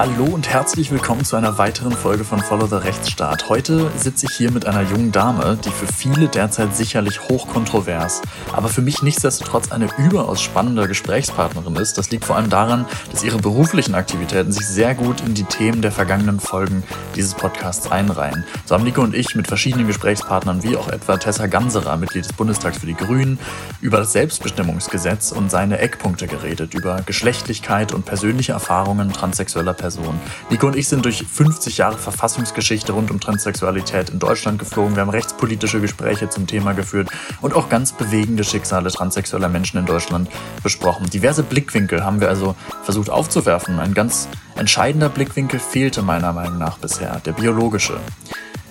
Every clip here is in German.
Hallo und herzlich willkommen zu einer weiteren Folge von Follow the Rechtsstaat. Heute sitze ich hier mit einer jungen Dame, die für viele derzeit sicherlich hochkontrovers, aber für mich nichtsdestotrotz eine überaus spannende Gesprächspartnerin ist. Das liegt vor allem daran, dass ihre beruflichen Aktivitäten sich sehr gut in die Themen der vergangenen Folgen dieses Podcasts einreihen. So haben Nico und ich mit verschiedenen Gesprächspartnern wie auch etwa Tessa Ganserer, Mitglied des Bundestags für die Grünen, über das Selbstbestimmungsgesetz und seine Eckpunkte geredet, über Geschlechtlichkeit und persönliche Erfahrungen transsexueller Personen. Person. Nico und ich sind durch 50 Jahre Verfassungsgeschichte rund um Transsexualität in Deutschland geflogen. Wir haben rechtspolitische Gespräche zum Thema geführt und auch ganz bewegende Schicksale transsexueller Menschen in Deutschland besprochen. Diverse Blickwinkel haben wir also versucht aufzuwerfen. Ein ganz entscheidender Blickwinkel fehlte meiner Meinung nach bisher, der biologische.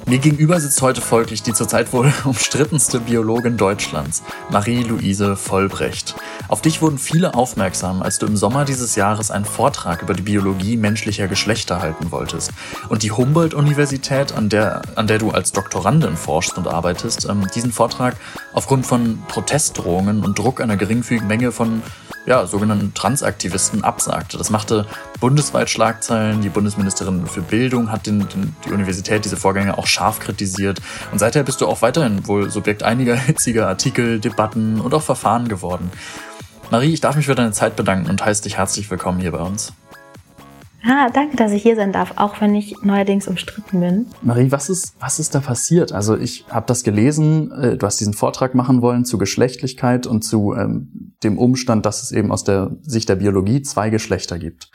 Mir gegenüber sitzt heute folglich die zurzeit wohl umstrittenste Biologin Deutschlands, Marie-Louise Vollbrecht. Auf dich wurden viele aufmerksam, als du im Sommer dieses Jahres einen Vortrag über die Biologie menschlicher Geschlechter halten wolltest. Und die Humboldt-Universität, an der, an der du als Doktorandin forschst und arbeitest, ähm, diesen Vortrag aufgrund von Protestdrohungen und Druck einer geringfügigen Menge von ja, sogenannten Transaktivisten absagte. Das machte bundesweit Schlagzeilen. Die Bundesministerin für Bildung hat den, den, die Universität diese Vorgänge auch scharf kritisiert. Und seither bist du auch weiterhin wohl Subjekt einiger hitziger Artikel, Debatten und auch Verfahren geworden. Marie, ich darf mich für deine Zeit bedanken und heiße dich herzlich willkommen hier bei uns. Ah, danke, dass ich hier sein darf, auch wenn ich neuerdings umstritten bin. Marie, was ist, was ist da passiert? Also ich habe das gelesen, äh, du hast diesen Vortrag machen wollen zu Geschlechtlichkeit und zu ähm, dem Umstand, dass es eben aus der Sicht der Biologie zwei Geschlechter gibt.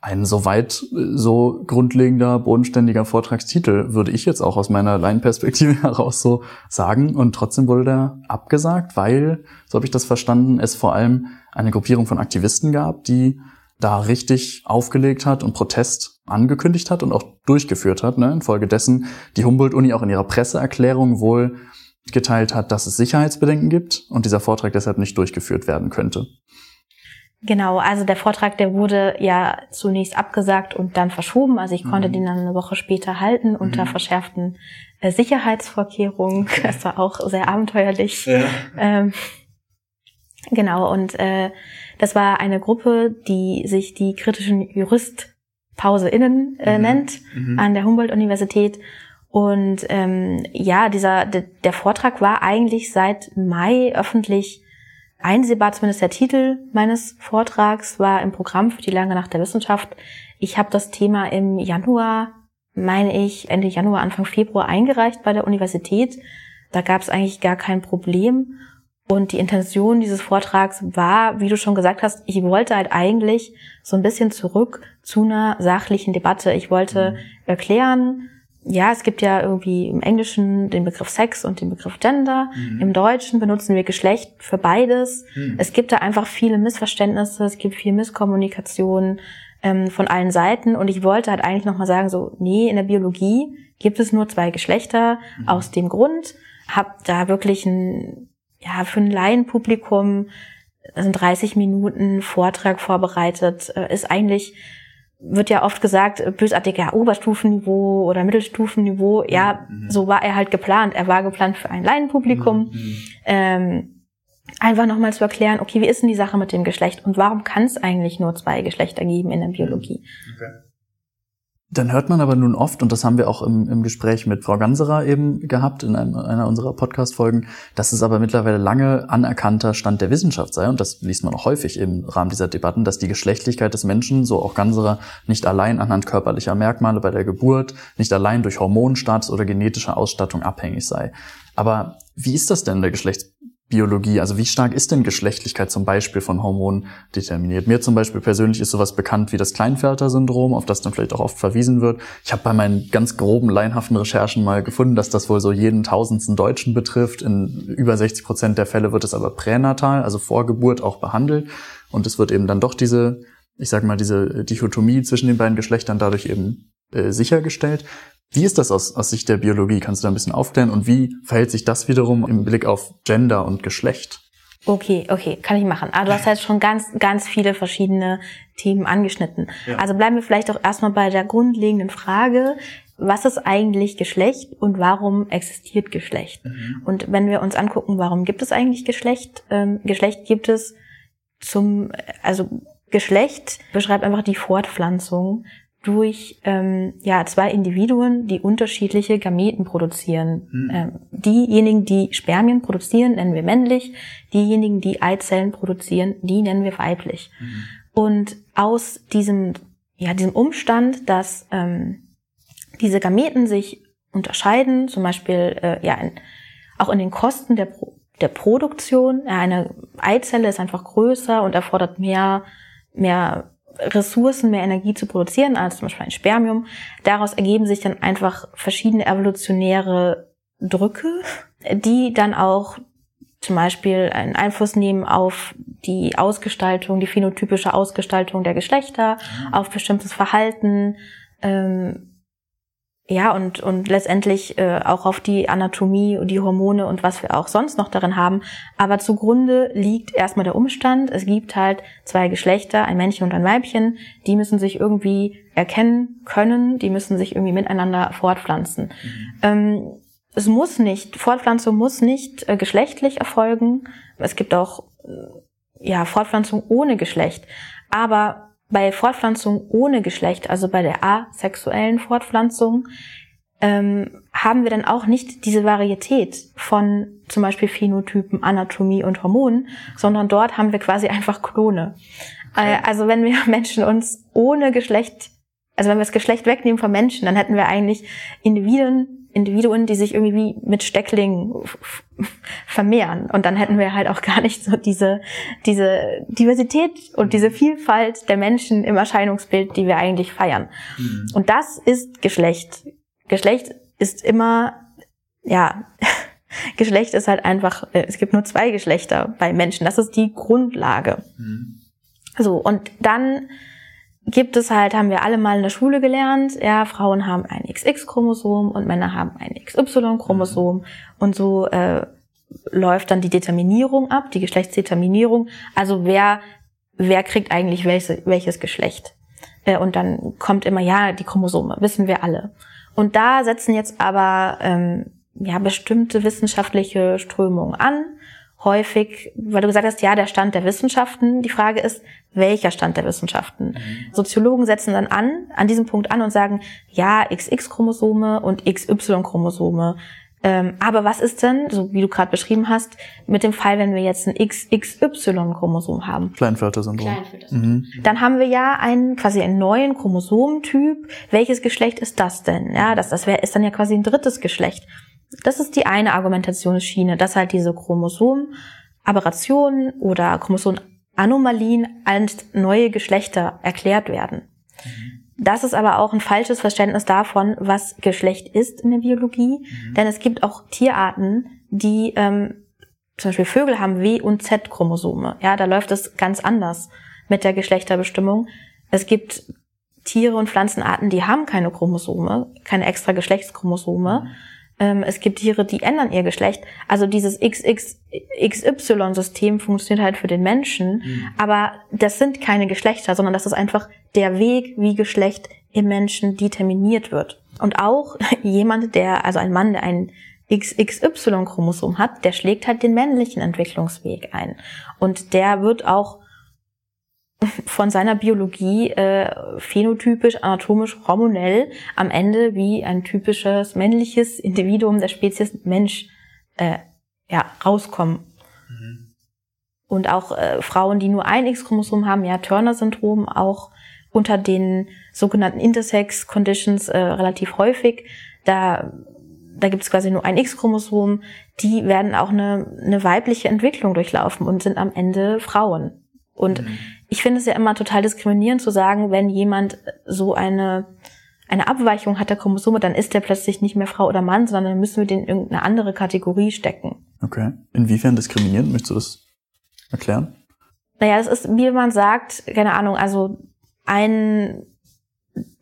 Ein soweit äh, so grundlegender, bodenständiger Vortragstitel würde ich jetzt auch aus meiner Laienperspektive heraus so sagen. Und trotzdem wurde der abgesagt, weil, so habe ich das verstanden, es vor allem eine Gruppierung von Aktivisten gab, die da richtig aufgelegt hat und Protest angekündigt hat und auch durchgeführt hat. Ne? Infolgedessen die Humboldt-Uni auch in ihrer Presseerklärung wohl geteilt hat, dass es Sicherheitsbedenken gibt und dieser Vortrag deshalb nicht durchgeführt werden könnte. Genau, also der Vortrag, der wurde ja zunächst abgesagt und dann verschoben. Also ich konnte mhm. den dann eine Woche später halten unter mhm. verschärften äh, Sicherheitsvorkehrungen. Das war auch sehr abenteuerlich. Ja. Ähm, genau, und äh, das war eine Gruppe, die sich die kritischen JuristpauseInnen äh, mhm. nennt mhm. an der Humboldt-Universität. Und ähm, ja, dieser de, der Vortrag war eigentlich seit Mai öffentlich einsehbar, zumindest der Titel meines Vortrags war im Programm für die lange Nacht der Wissenschaft. Ich habe das Thema im Januar, meine ich, Ende Januar, Anfang Februar eingereicht bei der Universität. Da gab es eigentlich gar kein Problem. Und die Intention dieses Vortrags war, wie du schon gesagt hast, ich wollte halt eigentlich so ein bisschen zurück zu einer sachlichen Debatte. Ich wollte mhm. erklären, ja, es gibt ja irgendwie im Englischen den Begriff Sex und den Begriff Gender. Mhm. Im Deutschen benutzen wir Geschlecht für beides. Mhm. Es gibt da einfach viele Missverständnisse, es gibt viel Misskommunikation ähm, von allen Seiten. Und ich wollte halt eigentlich nochmal sagen, so, nee, in der Biologie gibt es nur zwei Geschlechter. Mhm. Aus dem Grund hab da wirklich ein ja, für ein Laienpublikum sind 30 Minuten Vortrag vorbereitet, äh, ist eigentlich, wird ja oft gesagt, bösartig, ja, Oberstufenniveau oder Mittelstufenniveau. Ja, mhm. so war er halt geplant. Er war geplant für ein Laienpublikum. Mhm. Ähm, einfach nochmal zu erklären, okay, wie ist denn die Sache mit dem Geschlecht und warum kann es eigentlich nur zwei Geschlechter geben in der Biologie? Okay. Dann hört man aber nun oft, und das haben wir auch im, im Gespräch mit Frau Ganserer eben gehabt, in einem, einer unserer Podcast-Folgen, dass es aber mittlerweile lange anerkannter Stand der Wissenschaft sei, und das liest man auch häufig im Rahmen dieser Debatten, dass die Geschlechtlichkeit des Menschen, so auch Ganserer, nicht allein anhand körperlicher Merkmale bei der Geburt, nicht allein durch Hormonstatus oder genetische Ausstattung abhängig sei. Aber wie ist das denn der Geschlechts Biologie? Also wie stark ist denn Geschlechtlichkeit zum Beispiel von Hormonen determiniert? Mir zum Beispiel persönlich ist sowas bekannt wie das Kleinfelter-Syndrom, auf das dann vielleicht auch oft verwiesen wird. Ich habe bei meinen ganz groben, laienhaften Recherchen mal gefunden, dass das wohl so jeden tausendsten Deutschen betrifft. In über 60 Prozent der Fälle wird es aber pränatal, also vor Geburt auch behandelt. Und es wird eben dann doch diese, ich sage mal, diese Dichotomie zwischen den beiden Geschlechtern dadurch eben äh, sichergestellt. Wie ist das aus, aus Sicht der Biologie? Kannst du da ein bisschen aufklären? Und wie verhält sich das wiederum im Blick auf Gender und Geschlecht? Okay, okay, kann ich machen. Aber du hast jetzt schon ganz, ganz viele verschiedene Themen angeschnitten. Ja. Also bleiben wir vielleicht auch erstmal bei der grundlegenden Frage, was ist eigentlich Geschlecht und warum existiert Geschlecht? Mhm. Und wenn wir uns angucken, warum gibt es eigentlich Geschlecht? Ähm, Geschlecht gibt es zum, also Geschlecht beschreibt einfach die Fortpflanzung durch ähm, ja zwei Individuen, die unterschiedliche Gameten produzieren. Mhm. Ähm, diejenigen, die Spermien produzieren, nennen wir männlich. Diejenigen, die Eizellen produzieren, die nennen wir weiblich. Mhm. Und aus diesem ja diesem Umstand, dass ähm, diese Gameten sich unterscheiden, zum Beispiel äh, ja in, auch in den Kosten der Pro der Produktion. Ja, eine Eizelle ist einfach größer und erfordert mehr mehr Ressourcen, mehr Energie zu produzieren als zum Beispiel ein Spermium. Daraus ergeben sich dann einfach verschiedene evolutionäre Drücke, die dann auch zum Beispiel einen Einfluss nehmen auf die Ausgestaltung, die phänotypische Ausgestaltung der Geschlechter, mhm. auf bestimmtes Verhalten, ähm, ja, und, und letztendlich äh, auch auf die Anatomie und die Hormone und was wir auch sonst noch darin haben. Aber zugrunde liegt erstmal der Umstand, es gibt halt zwei Geschlechter, ein Männchen und ein Weibchen, die müssen sich irgendwie erkennen können, die müssen sich irgendwie miteinander fortpflanzen. Mhm. Ähm, es muss nicht, Fortpflanzung muss nicht äh, geschlechtlich erfolgen. Es gibt auch äh, ja, Fortpflanzung ohne Geschlecht. Aber bei Fortpflanzung ohne Geschlecht, also bei der asexuellen Fortpflanzung, ähm, haben wir dann auch nicht diese Varietät von zum Beispiel Phänotypen, Anatomie und Hormonen, sondern dort haben wir quasi einfach Klone. Okay. Äh, also wenn wir Menschen uns ohne Geschlecht, also wenn wir das Geschlecht wegnehmen von Menschen, dann hätten wir eigentlich Individuen, Individuen, die sich irgendwie mit Stecklingen vermehren. Und dann hätten wir halt auch gar nicht so diese, diese Diversität und diese Vielfalt der Menschen im Erscheinungsbild, die wir eigentlich feiern. Mhm. Und das ist Geschlecht. Geschlecht ist immer, ja, Geschlecht ist halt einfach, äh, es gibt nur zwei Geschlechter bei Menschen. Das ist die Grundlage. Mhm. So, und dann gibt es halt, haben wir alle mal in der Schule gelernt, ja, Frauen haben ein XX-Chromosom und Männer haben ein XY-Chromosom und so äh, läuft dann die Determinierung ab, die Geschlechtsdeterminierung. Also wer, wer kriegt eigentlich welches, welches Geschlecht? Äh, und dann kommt immer, ja, die Chromosome, wissen wir alle. Und da setzen jetzt aber ähm, ja bestimmte wissenschaftliche Strömungen an häufig, weil du gesagt hast, ja, der Stand der Wissenschaften. Die Frage ist, welcher Stand der Wissenschaften? Mhm. Soziologen setzen dann an, an diesem Punkt an und sagen, ja, XX-Chromosome und XY-Chromosome. Ähm, aber was ist denn, so wie du gerade beschrieben hast, mit dem Fall, wenn wir jetzt ein XXY-Chromosom haben? Kleinfelter-Syndrom. Kleinfelter-Syndrom. Mhm. Dann haben wir ja einen, quasi einen neuen Chromosomentyp. Welches Geschlecht ist das denn? Ja, das, das wäre, ist dann ja quasi ein drittes Geschlecht. Das ist die eine Argumentationsschiene, dass halt diese Chromosomaberrationen oder Chromosomanomalien als neue Geschlechter erklärt werden. Mhm. Das ist aber auch ein falsches Verständnis davon, was Geschlecht ist in der Biologie. Mhm. Denn es gibt auch Tierarten, die ähm, zum Beispiel Vögel haben W- und Z-Chromosome. Ja, da läuft es ganz anders mit der Geschlechterbestimmung. Es gibt Tiere und Pflanzenarten, die haben keine Chromosome, keine extra Geschlechtschromosome. Mhm. Ähm, es gibt Tiere, die ändern ihr Geschlecht. Also dieses XXY-System funktioniert halt für den Menschen, mhm. aber das sind keine Geschlechter, sondern das ist einfach der Weg, wie Geschlecht im Menschen determiniert wird. Und auch jemand, der, also ein Mann, der ein XXY-Chromosom hat, der schlägt halt den männlichen Entwicklungsweg ein. Und der wird auch von seiner Biologie äh, phänotypisch, anatomisch, hormonell am Ende wie ein typisches männliches Individuum der Spezies Mensch äh, ja, rauskommen. Mhm. Und auch äh, Frauen, die nur ein X-Chromosom haben, ja, Turner-Syndrom, auch unter den sogenannten Intersex-Conditions äh, relativ häufig. Da, da gibt es quasi nur ein X-Chromosom. Die werden auch eine, eine weibliche Entwicklung durchlaufen und sind am Ende Frauen. Und mhm. ich finde es ja immer total diskriminierend zu sagen, wenn jemand so eine, eine Abweichung hat der Chromosome, dann ist der plötzlich nicht mehr Frau oder Mann, sondern dann müssen wir den in irgendeine andere Kategorie stecken. Okay. Inwiefern diskriminierend? Möchtest du das erklären? Naja, das ist, wie man sagt, keine Ahnung, also ein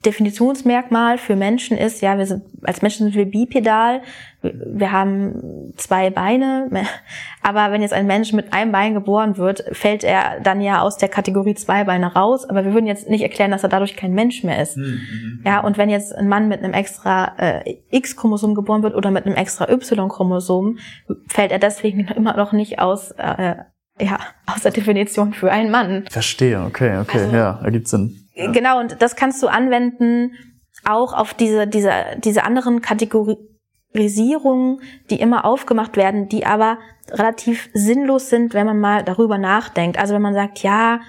Definitionsmerkmal für Menschen ist, ja, wir sind, als Menschen sind wir bipedal, wir haben zwei Beine, aber wenn jetzt ein Mensch mit einem Bein geboren wird, fällt er dann ja aus der Kategorie zwei Beine raus, aber wir würden jetzt nicht erklären, dass er dadurch kein Mensch mehr ist. Mhm. Ja, und wenn jetzt ein Mann mit einem extra äh, X-Chromosom geboren wird oder mit einem extra Y-Chromosom, fällt er deswegen immer noch nicht aus, äh, ja, aus der Definition für einen Mann. Verstehe, okay, okay, also, ja, ergibt Sinn. Genau, und das kannst du anwenden auch auf diese, diese, diese anderen Kategorisierungen, die immer aufgemacht werden, die aber relativ sinnlos sind, wenn man mal darüber nachdenkt. Also wenn man sagt, ja,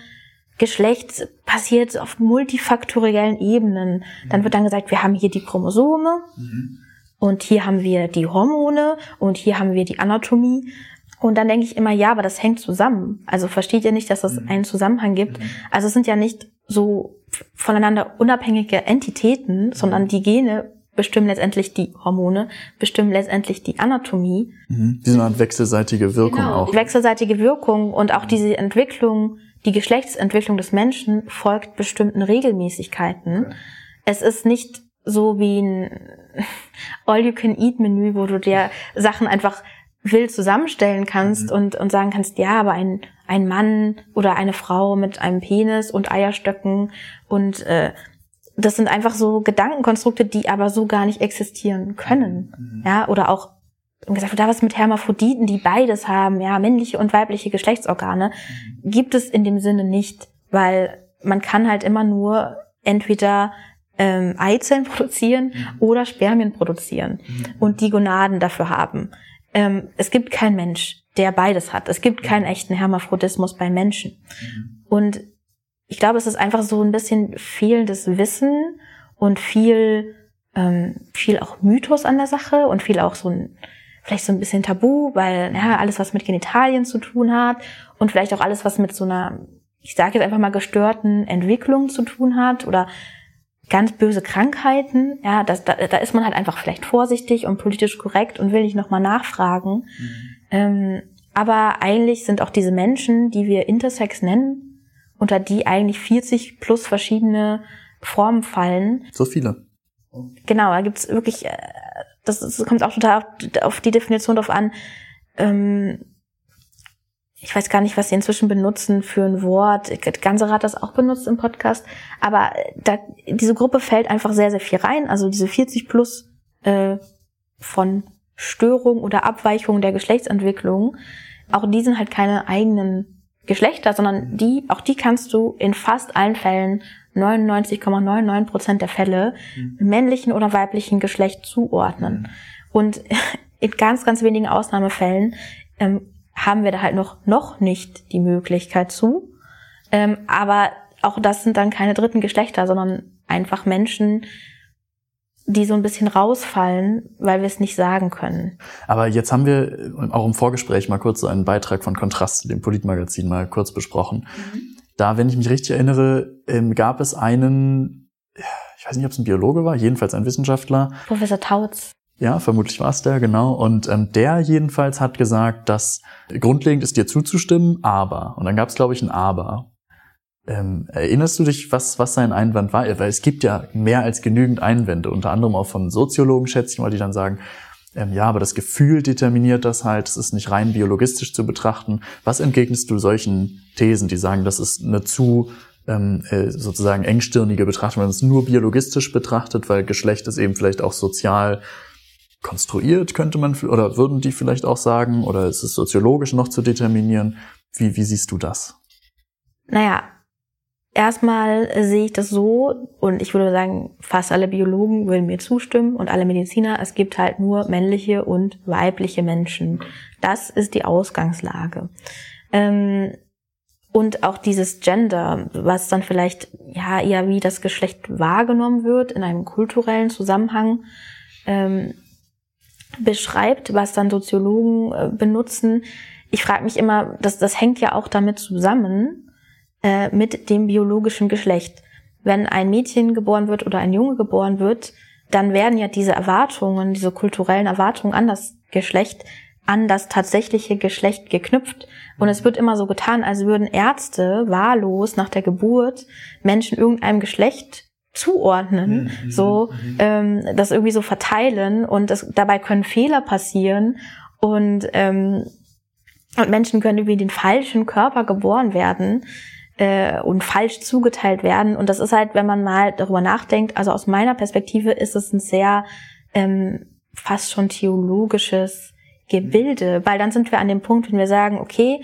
Geschlecht passiert auf multifaktoriellen Ebenen, dann mhm. wird dann gesagt, wir haben hier die Chromosome mhm. und hier haben wir die Hormone und hier haben wir die Anatomie. Und dann denke ich immer, ja, aber das hängt zusammen. Also versteht ihr nicht, dass es mhm. einen Zusammenhang gibt? Mhm. Also es sind ja nicht so voneinander unabhängige Entitäten, sondern die Gene bestimmen letztendlich die Hormone, bestimmen letztendlich die Anatomie. Mhm. Diese Art wechselseitige Wirkung genau. auch. Wechselseitige Wirkung und auch diese Entwicklung, die Geschlechtsentwicklung des Menschen folgt bestimmten Regelmäßigkeiten. Okay. Es ist nicht so wie ein All-You-Can-Eat-Menü, wo du dir Sachen einfach wild zusammenstellen kannst mhm. und, und sagen kannst, ja, aber ein, ein Mann oder eine Frau mit einem Penis und Eierstöcken und äh, das sind einfach so Gedankenkonstrukte, die aber so gar nicht existieren können. Mhm. Ja, oder auch gesagt, da was mit Hermaphroditen, die beides haben, ja, männliche und weibliche Geschlechtsorgane, mhm. gibt es in dem Sinne nicht, weil man kann halt immer nur entweder ähm, Eizellen produzieren mhm. oder Spermien produzieren mhm. und die Gonaden dafür haben. Ähm, es gibt keinen Mensch, der beides hat. Es gibt keinen echten Hermaphrodismus bei Menschen. Mhm. Und ich glaube, es ist einfach so ein bisschen fehlendes Wissen und viel, ähm, viel auch Mythos an der Sache und viel auch so ein, vielleicht so ein bisschen Tabu, weil ja, alles, was mit Genitalien zu tun hat und vielleicht auch alles, was mit so einer, ich sage jetzt einfach mal gestörten Entwicklung zu tun hat oder ganz böse Krankheiten, ja, das, da, da ist man halt einfach vielleicht vorsichtig und politisch korrekt und will nicht nochmal nachfragen. Mhm. Ähm, aber eigentlich sind auch diese Menschen, die wir Intersex nennen, unter die eigentlich 40 plus verschiedene Formen fallen. So viele. Genau, da gibt's wirklich, äh, das, das kommt auch total auf, die Definition drauf an. Ähm, ich weiß gar nicht, was sie inzwischen benutzen für ein Wort. Ganze Rat das auch benutzt im Podcast. Aber da, diese Gruppe fällt einfach sehr, sehr viel rein. Also diese 40 plus äh, von Störung oder Abweichung der Geschlechtsentwicklung. Auch die sind halt keine eigenen Geschlechter, sondern die, auch die kannst du in fast allen Fällen 99,99 Prozent der Fälle mhm. männlichen oder weiblichen Geschlecht zuordnen. Mhm. Und in ganz, ganz wenigen Ausnahmefällen ähm, haben wir da halt noch, noch nicht die Möglichkeit zu. Ähm, aber auch das sind dann keine dritten Geschlechter, sondern einfach Menschen, die so ein bisschen rausfallen, weil wir es nicht sagen können. Aber jetzt haben wir äh, auch im Vorgespräch mal kurz so einen Beitrag von Kontrast, dem Politmagazin, mal kurz besprochen. Mhm. Da, wenn ich mich richtig erinnere, ähm, gab es einen, ich weiß nicht, ob es ein Biologe war, jedenfalls ein Wissenschaftler. Professor Tautz. Ja, vermutlich war es der, genau. Und ähm, der jedenfalls hat gesagt, dass grundlegend ist dir zuzustimmen, aber. Und dann gab es, glaube ich, ein Aber. Ähm, erinnerst du dich, was, was sein Einwand war? Weil es gibt ja mehr als genügend Einwände, unter anderem auch von Soziologen, schätze ich mal, die dann sagen, ähm, ja, aber das Gefühl determiniert das halt, es ist nicht rein biologistisch zu betrachten. Was entgegnest du solchen Thesen, die sagen, das ist eine zu ähm, äh, sozusagen engstirnige Betrachtung, wenn man es nur biologistisch betrachtet, weil Geschlecht ist eben vielleicht auch sozial konstruiert, könnte man, oder würden die vielleicht auch sagen, oder ist es soziologisch noch zu determinieren? Wie, wie siehst du das? Naja, Erstmal sehe ich das so, und ich würde sagen, fast alle Biologen würden mir zustimmen und alle Mediziner, es gibt halt nur männliche und weibliche Menschen. Das ist die Ausgangslage. Ähm, und auch dieses Gender, was dann vielleicht ja eher wie das Geschlecht wahrgenommen wird in einem kulturellen Zusammenhang, ähm, beschreibt, was dann Soziologen äh, benutzen. Ich frage mich immer, das, das hängt ja auch damit zusammen, äh, mit dem biologischen Geschlecht. Wenn ein Mädchen geboren wird oder ein Junge geboren wird, dann werden ja diese Erwartungen, diese kulturellen Erwartungen an das Geschlecht, an das tatsächliche Geschlecht geknüpft. Und es wird immer so getan, als würden Ärzte wahllos nach der Geburt Menschen irgendeinem Geschlecht zuordnen, mhm. so mhm. ähm, das irgendwie so verteilen und das, dabei können Fehler passieren und ähm, und Menschen können irgendwie den falschen Körper geboren werden äh, und falsch zugeteilt werden. Und das ist halt, wenn man mal darüber nachdenkt, also aus meiner Perspektive ist es ein sehr ähm, fast schon theologisches Gebilde, weil dann sind wir an dem Punkt, wenn wir sagen, okay,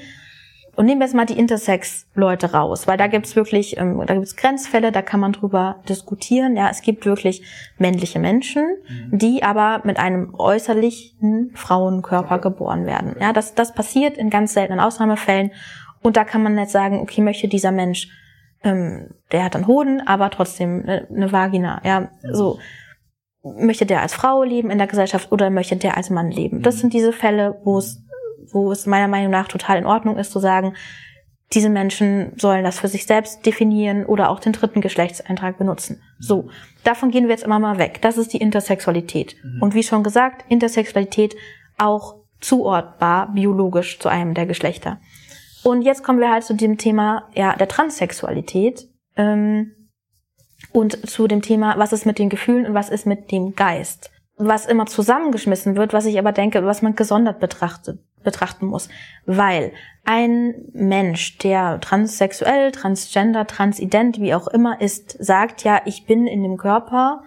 und nehmen wir jetzt mal die Intersex-Leute raus, weil da gibt's wirklich, ähm, da gibt's Grenzfälle, da kann man drüber diskutieren. Ja, es gibt wirklich männliche Menschen, mhm. die aber mit einem äußerlichen Frauenkörper geboren werden. Ja, das, das passiert in ganz seltenen Ausnahmefällen. Und da kann man jetzt sagen, okay, möchte dieser Mensch, ähm, der hat einen Hoden, aber trotzdem eine, eine Vagina. Ja, so möchte der als Frau leben in der Gesellschaft oder möchte der als Mann leben? Das mhm. sind diese Fälle, wo es wo es meiner Meinung nach total in Ordnung ist zu sagen, diese Menschen sollen das für sich selbst definieren oder auch den dritten Geschlechtseintrag benutzen. So, davon gehen wir jetzt immer mal weg. Das ist die Intersexualität. Mhm. Und wie schon gesagt, Intersexualität auch zuordbar biologisch zu einem der Geschlechter. Und jetzt kommen wir halt zu dem Thema ja der Transsexualität ähm, und zu dem Thema, was ist mit den Gefühlen und was ist mit dem Geist. Was immer zusammengeschmissen wird, was ich aber denke, was man gesondert betrachtet betrachten muss. Weil ein Mensch, der transsexuell, transgender, transident, wie auch immer ist, sagt ja, ich bin in dem Körper,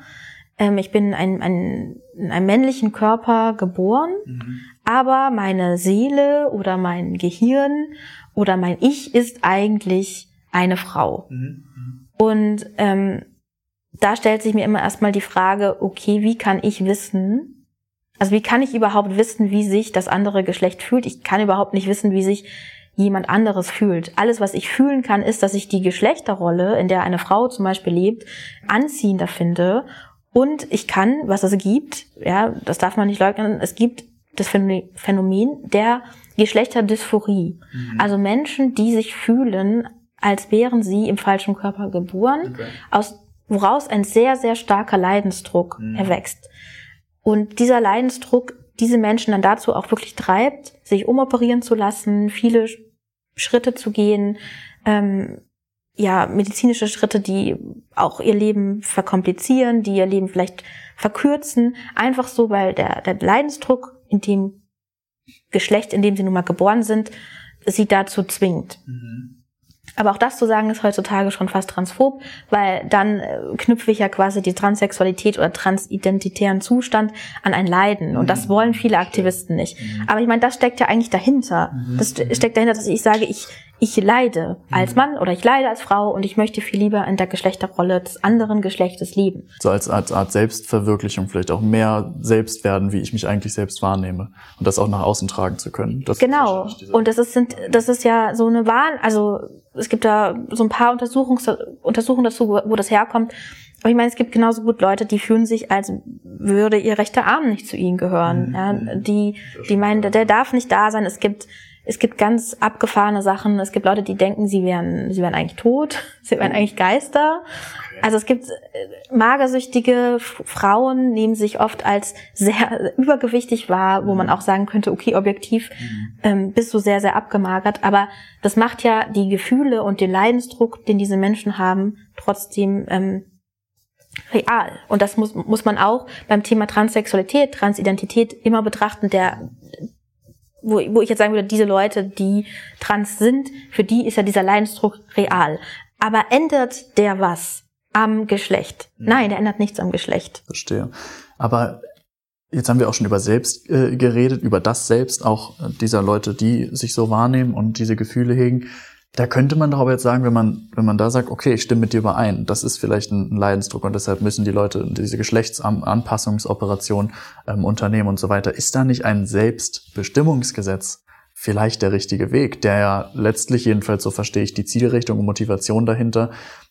ähm, ich bin ein, ein, in einem männlichen Körper geboren, mhm. aber meine Seele oder mein Gehirn oder mein Ich ist eigentlich eine Frau. Mhm. Und ähm, da stellt sich mir immer erstmal die Frage, okay, wie kann ich wissen, also wie kann ich überhaupt wissen, wie sich das andere Geschlecht fühlt? Ich kann überhaupt nicht wissen, wie sich jemand anderes fühlt. Alles, was ich fühlen kann, ist, dass ich die Geschlechterrolle, in der eine Frau zum Beispiel lebt, anziehender finde. Und ich kann, was es gibt, ja, das darf man nicht leugnen, es gibt das Phänomen der Geschlechterddysphorie. Mhm. Also Menschen, die sich fühlen, als wären sie im falschen Körper geboren, okay. aus woraus ein sehr, sehr starker Leidensdruck mhm. erwächst. Und dieser Leidensdruck diese Menschen dann dazu auch wirklich treibt, sich umoperieren zu lassen, viele Schritte zu gehen, ähm, ja, medizinische Schritte, die auch ihr Leben verkomplizieren, die ihr Leben vielleicht verkürzen, einfach so, weil der, der Leidensdruck in dem Geschlecht, in dem sie nun mal geboren sind, sie dazu zwingt. Mhm. Aber auch das zu sagen ist heutzutage schon fast transphob, weil dann äh, knüpfe ich ja quasi die Transsexualität oder transidentitären Zustand an ein Leiden. Und das mhm. wollen viele Aktivisten nicht. Mhm. Aber ich meine, das steckt ja eigentlich dahinter. Mhm. Das steckt dahinter, dass ich sage, ich, ich leide als Mann oder ich leide als Frau und ich möchte viel lieber in der Geschlechterrolle des anderen Geschlechtes leben. So als, als Art Selbstverwirklichung vielleicht auch mehr selbst werden, wie ich mich eigentlich selbst wahrnehme und das auch nach außen tragen zu können. Das genau. Und das ist, sind, das ist ja so eine Wahl, also es gibt da so ein paar Untersuchungs Untersuchungen dazu, wo, das herkommt. Aber ich meine, es gibt genauso gut Leute, die fühlen sich, als würde ihr rechter Arm nicht zu ihnen gehören. Mhm. Ja, die, die meinen, der darf nicht da sein. Es gibt es gibt ganz abgefahrene Sachen. Es gibt Leute, die denken, sie wären, sie wären eigentlich tot, sie wären eigentlich Geister. Also es gibt äh, magersüchtige Frauen, nehmen sich oft als sehr übergewichtig wahr, wo man mhm. auch sagen könnte, okay, objektiv mhm. ähm, bist du sehr, sehr abgemagert. Aber das macht ja die Gefühle und den Leidensdruck, den diese Menschen haben, trotzdem ähm, real. Und das muss, muss man auch beim Thema Transsexualität, Transidentität immer betrachten. Der wo, wo ich jetzt sagen würde, diese Leute, die trans sind, für die ist ja dieser Leidensdruck real. Aber ändert der was am Geschlecht? Mhm. Nein, der ändert nichts am Geschlecht. Verstehe. Aber jetzt haben wir auch schon über Selbst äh, geredet, über das Selbst auch dieser Leute, die sich so wahrnehmen und diese Gefühle hegen. Da könnte man doch aber jetzt sagen, wenn man, wenn man da sagt, okay, ich stimme mit dir überein, das ist vielleicht ein Leidensdruck und deshalb müssen die Leute diese Geschlechtsanpassungsoperation ähm, unternehmen und so weiter. Ist da nicht ein Selbstbestimmungsgesetz vielleicht der richtige Weg, der ja letztlich, jedenfalls so verstehe ich die Zielrichtung und Motivation dahinter,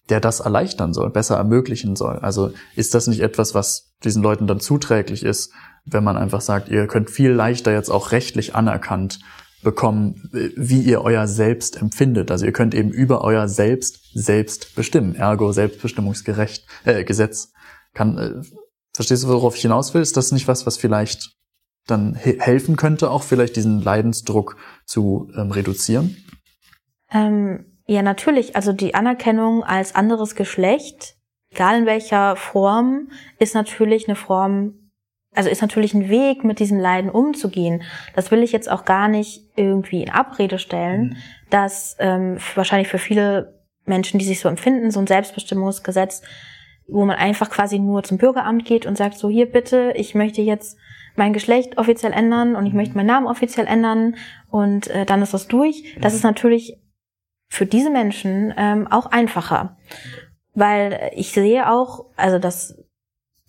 der das erleichtern soll, besser ermöglichen soll? Also ist das nicht etwas, was diesen Leuten dann zuträglich ist, wenn man einfach sagt, ihr könnt viel leichter jetzt auch rechtlich anerkannt bekommen, wie ihr euer Selbst empfindet. Also ihr könnt eben über euer Selbst selbst bestimmen. Ergo Selbstbestimmungsgerecht äh, Gesetz. Kann, äh, verstehst du, worauf ich hinaus will? Ist das nicht was, was vielleicht dann he helfen könnte, auch vielleicht diesen Leidensdruck zu ähm, reduzieren? Ähm, ja, natürlich. Also die Anerkennung als anderes Geschlecht, egal in welcher Form, ist natürlich eine Form also ist natürlich ein Weg, mit diesem Leiden umzugehen. Das will ich jetzt auch gar nicht irgendwie in Abrede stellen, mhm. dass ähm, wahrscheinlich für viele Menschen, die sich so empfinden, so ein Selbstbestimmungsgesetz, wo man einfach quasi nur zum Bürgeramt geht und sagt, so hier bitte, ich möchte jetzt mein Geschlecht offiziell ändern und ich möchte meinen Namen offiziell ändern und äh, dann ist das durch. Das ist natürlich für diese Menschen ähm, auch einfacher. Weil ich sehe auch, also das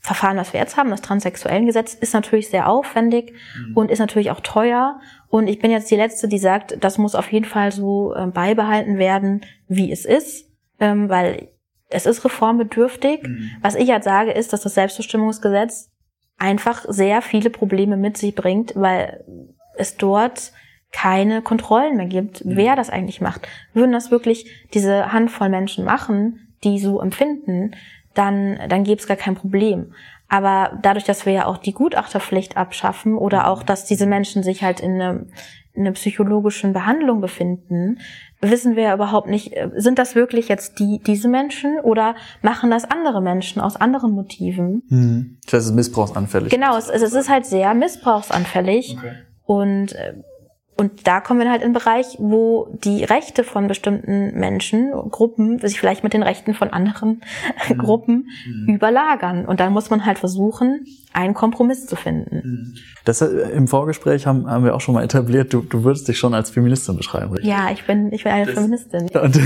Verfahren, was wir jetzt haben, das transsexuellen Gesetz, ist natürlich sehr aufwendig mhm. und ist natürlich auch teuer. Und ich bin jetzt die Letzte, die sagt, das muss auf jeden Fall so äh, beibehalten werden, wie es ist, ähm, weil es ist reformbedürftig. Mhm. Was ich halt sage, ist, dass das Selbstbestimmungsgesetz einfach sehr viele Probleme mit sich bringt, weil es dort keine Kontrollen mehr gibt, mhm. wer das eigentlich macht. Würden das wirklich diese Handvoll Menschen machen, die so empfinden, dann, dann gäbe es gar kein Problem. Aber dadurch, dass wir ja auch die Gutachterpflicht abschaffen oder mhm. auch, dass diese Menschen sich halt in, eine, in einer psychologischen Behandlung befinden, wissen wir ja überhaupt nicht, sind das wirklich jetzt die, diese Menschen oder machen das andere Menschen aus anderen Motiven? Mhm. Das heißt, es ist missbrauchsanfällig. Genau, es, es ist halt sehr missbrauchsanfällig. Okay. Und äh, und da kommen wir halt in einen Bereich, wo die Rechte von bestimmten Menschen, Gruppen, sich vielleicht mit den Rechten von anderen mhm. Gruppen mhm. überlagern. Und dann muss man halt versuchen, einen Kompromiss zu finden. Mhm. Das äh, im Vorgespräch haben, haben wir auch schon mal etabliert, du, du würdest dich schon als Feministin beschreiben, richtig? Ja, ich bin, ich bin eine das, Feministin. Und,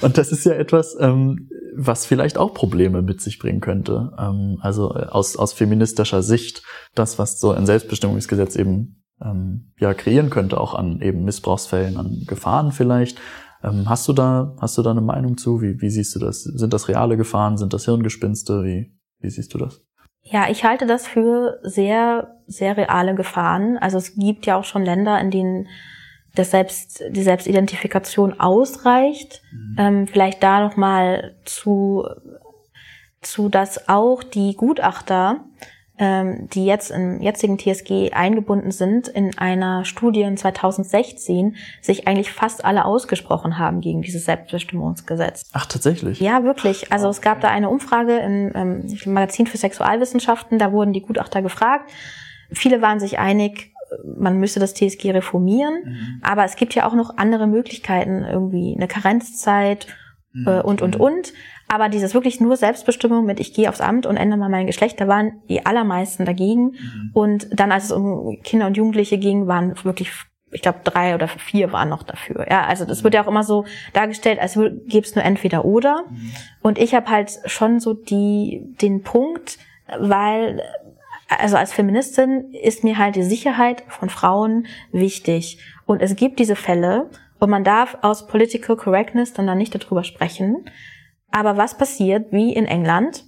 und das ist ja etwas, ähm, was vielleicht auch Probleme mit sich bringen könnte. Ähm, also äh, aus, aus feministischer Sicht, das, was so ein Selbstbestimmungsgesetz eben ähm, ja kreieren könnte, auch an eben Missbrauchsfällen, an Gefahren vielleicht. Ähm, hast du da, hast du da eine Meinung zu? Wie, wie siehst du das? Sind das reale Gefahren? Sind das Hirngespinste? Wie, wie siehst du das? Ja, ich halte das für sehr, sehr reale Gefahren. Also es gibt ja auch schon Länder, in denen das Selbst, die Selbstidentifikation ausreicht. Mhm. Ähm, vielleicht da nochmal zu, zu, dass auch die Gutachter ähm, die jetzt im jetzigen TSG eingebunden sind, in einer Studie in 2016 sich eigentlich fast alle ausgesprochen haben gegen dieses Selbstbestimmungsgesetz. Ach, tatsächlich? Ja, wirklich. Also es gab da eine Umfrage im, ähm, Magazin für Sexualwissenschaften, da wurden die Gutachter gefragt. Viele waren sich einig, man müsste das TSG reformieren, mhm. aber es gibt ja auch noch andere Möglichkeiten, irgendwie eine Karenzzeit. Äh, und, und, und. Aber dieses wirklich nur Selbstbestimmung mit ich gehe aufs Amt und ändere mal mein Geschlecht, da waren die allermeisten dagegen. Mhm. Und dann, als es um Kinder und Jugendliche ging, waren wirklich ich glaube, drei oder vier waren noch dafür. Ja, also das wird ja auch immer so dargestellt, als gäbe es nur entweder oder. Mhm. Und ich habe halt schon so die den Punkt, weil also als Feministin ist mir halt die Sicherheit von Frauen wichtig. Und es gibt diese Fälle, und man darf aus Political Correctness dann, dann nicht darüber sprechen. Aber was passiert, wie in England,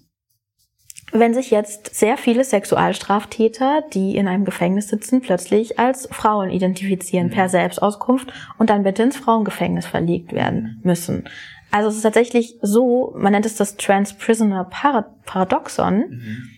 wenn sich jetzt sehr viele Sexualstraftäter, die in einem Gefängnis sitzen, plötzlich als Frauen identifizieren mhm. per Selbstauskunft und dann bitte ins Frauengefängnis verlegt werden müssen. Also es ist tatsächlich so, man nennt es das Trans-Prisoner Paradoxon, mhm.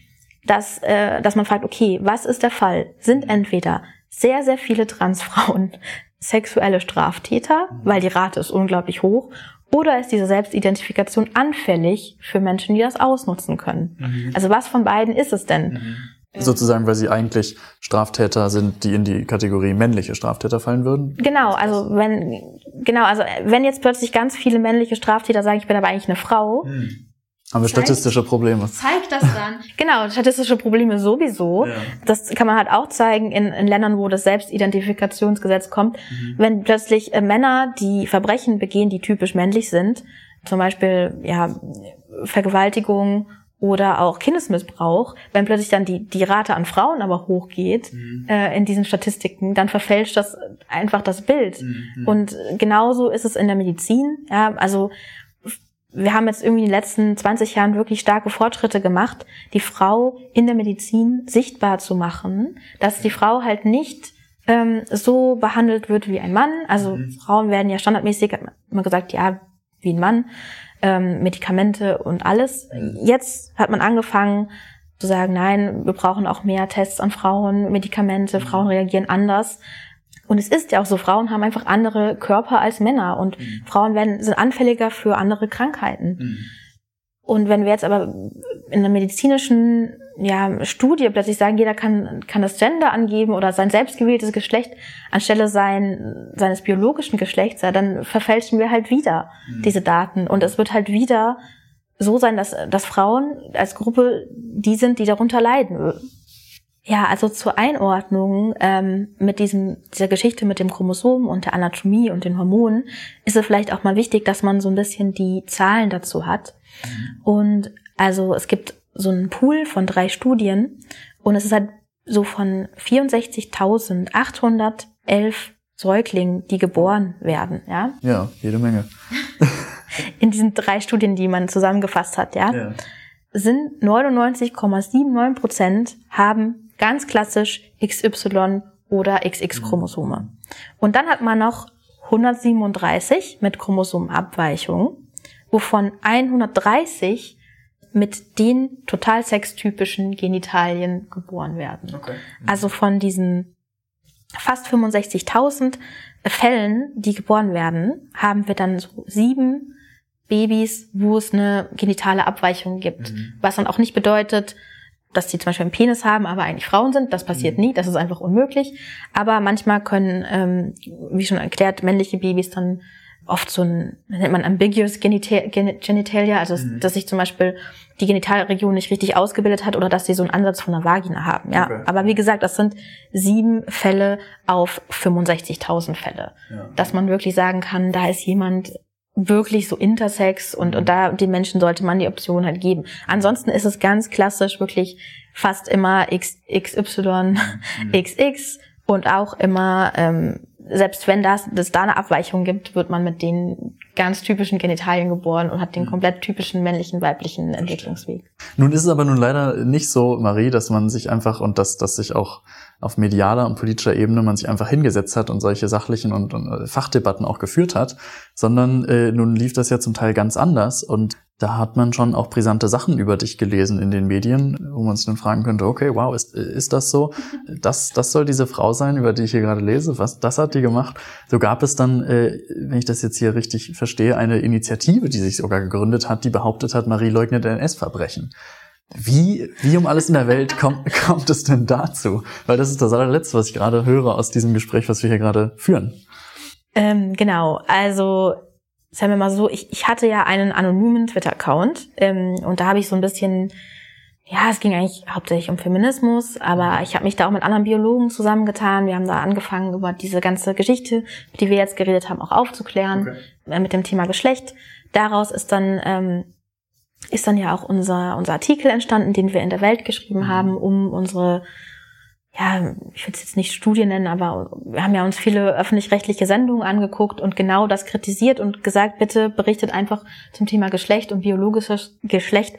dass, äh, dass man fragt, okay, was ist der Fall? Sind entweder sehr, sehr viele Transfrauen sexuelle Straftäter, mhm. weil die Rate ist unglaublich hoch, oder ist diese Selbstidentifikation anfällig für Menschen, die das ausnutzen können? Mhm. Also was von beiden ist es denn? Mhm. Sozusagen, weil sie eigentlich Straftäter sind, die in die Kategorie männliche Straftäter fallen würden? Genau, also wenn, genau, also wenn jetzt plötzlich ganz viele männliche Straftäter sagen, ich bin aber eigentlich eine Frau, mhm. Haben wir statistische Probleme. Zeigt das dann. genau, statistische Probleme sowieso. Ja. Das kann man halt auch zeigen in, in Ländern, wo das Selbstidentifikationsgesetz kommt. Mhm. Wenn plötzlich äh, Männer, die Verbrechen begehen, die typisch männlich sind, zum Beispiel ja Vergewaltigung oder auch Kindesmissbrauch, wenn plötzlich dann die, die Rate an Frauen aber hochgeht mhm. äh, in diesen Statistiken, dann verfälscht das einfach das Bild. Mhm. Und genauso ist es in der Medizin. Ja, also wir haben jetzt irgendwie in den letzten 20 Jahren wirklich starke Fortschritte gemacht, die Frau in der Medizin sichtbar zu machen, dass die Frau halt nicht ähm, so behandelt wird wie ein Mann. Also mhm. Frauen werden ja standardmäßig immer gesagt, ja, wie ein Mann, ähm, Medikamente und alles. Jetzt hat man angefangen zu sagen, nein, wir brauchen auch mehr Tests an Frauen, Medikamente, mhm. Frauen reagieren anders. Und es ist ja auch so, Frauen haben einfach andere Körper als Männer und mhm. Frauen werden, sind anfälliger für andere Krankheiten. Mhm. Und wenn wir jetzt aber in einer medizinischen ja, Studie plötzlich sagen, jeder kann, kann das Gender angeben oder sein selbstgewähltes Geschlecht anstelle sein, seines biologischen Geschlechts, dann verfälschen wir halt wieder mhm. diese Daten. Und es wird halt wieder so sein, dass, dass Frauen als Gruppe die sind, die darunter leiden. Ja, also zur Einordnung ähm, mit diesem, dieser Geschichte mit dem Chromosom und der Anatomie und den Hormonen ist es vielleicht auch mal wichtig, dass man so ein bisschen die Zahlen dazu hat. Und also es gibt so einen Pool von drei Studien und es ist halt so von 64.811 Säuglingen, die geboren werden, ja? Ja, jede Menge. In diesen drei Studien, die man zusammengefasst hat, ja, ja. sind 99,79 Prozent haben ganz klassisch XY oder XX-Chromosome. Mhm. Und dann hat man noch 137 mit Chromosomenabweichung, wovon 130 mit den total sextypischen Genitalien geboren werden. Okay. Mhm. Also von diesen fast 65.000 Fällen, die geboren werden, haben wir dann so sieben Babys, wo es eine genitale Abweichung gibt. Mhm. Was dann auch nicht bedeutet, dass die zum Beispiel einen Penis haben, aber eigentlich Frauen sind. Das passiert mhm. nie, das ist einfach unmöglich. Aber manchmal können, ähm, wie schon erklärt, männliche Babys dann oft so ein, nennt man ambiguous Genitalia, also mhm. dass sich zum Beispiel die Genitalregion nicht richtig ausgebildet hat oder dass sie so einen Ansatz von einer Vagina haben. Ja, okay. aber wie gesagt, das sind sieben Fälle auf 65.000 Fälle, ja. dass man wirklich sagen kann, da ist jemand wirklich so intersex und, und da den Menschen sollte man die Option halt geben. Ansonsten ist es ganz klassisch wirklich fast immer X, XY, mhm. XX und auch immer ähm, selbst wenn das, das da eine Abweichung gibt, wird man mit den ganz typischen Genitalien geboren und hat den mhm. komplett typischen männlichen, weiblichen Entwicklungsweg. Nun ist es aber nun leider nicht so, Marie, dass man sich einfach und dass, dass sich auch auf medialer und politischer Ebene man sich einfach hingesetzt hat und solche sachlichen und, und äh, Fachdebatten auch geführt hat, sondern äh, nun lief das ja zum Teil ganz anders und da hat man schon auch brisante Sachen über dich gelesen in den Medien, wo man sich dann fragen könnte, okay, wow, ist, ist das so? Das, das soll diese Frau sein, über die ich hier gerade lese? Was, das hat die gemacht? So gab es dann, äh, wenn ich das jetzt hier richtig verstehe, eine Initiative, die sich sogar gegründet hat, die behauptet hat, Marie leugnet NS-Verbrechen. Wie, wie um alles in der Welt kommt, kommt es denn dazu? Weil das ist das allerletzte, was ich gerade höre aus diesem Gespräch, was wir hier gerade führen. Ähm, genau, also sagen wir mal so, ich, ich hatte ja einen anonymen Twitter-Account ähm, und da habe ich so ein bisschen, ja, es ging eigentlich hauptsächlich um Feminismus, aber ich habe mich da auch mit anderen Biologen zusammengetan. Wir haben da angefangen, über diese ganze Geschichte, die wir jetzt geredet haben, auch aufzuklären okay. äh, mit dem Thema Geschlecht. Daraus ist dann ähm, ist dann ja auch unser unser Artikel entstanden, den wir in der Welt geschrieben mhm. haben, um unsere ja, ich will es jetzt nicht Studien nennen, aber wir haben ja uns viele öffentlich-rechtliche Sendungen angeguckt und genau das kritisiert und gesagt, bitte berichtet einfach zum Thema Geschlecht und biologisches Geschlecht.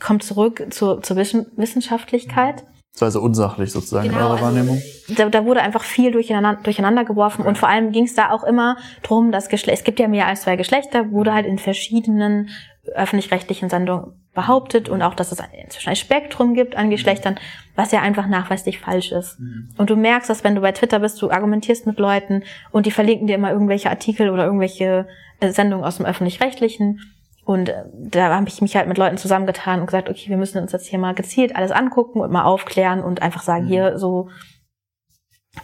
Kommt zurück zur, zur Wissenschaftlichkeit. Das war also unsachlich sozusagen genau, in eurer also Wahrnehmung. Da, da wurde einfach viel durcheinander, durcheinander geworfen okay. und vor allem ging es da auch immer drum, dass Geschlecht, es gibt ja mehr als zwei Geschlechter, wurde halt in verschiedenen öffentlich-rechtlichen Sendungen behauptet und auch, dass es inzwischen ein Spektrum gibt an Geschlechtern, was ja einfach nachweislich falsch ist. Mhm. Und du merkst, dass wenn du bei Twitter bist, du argumentierst mit Leuten und die verlinken dir immer irgendwelche Artikel oder irgendwelche äh, Sendungen aus dem öffentlich-rechtlichen. Und äh, da habe ich mich halt mit Leuten zusammengetan und gesagt, okay, wir müssen uns jetzt hier mal gezielt alles angucken und mal aufklären und einfach sagen, mhm. hier so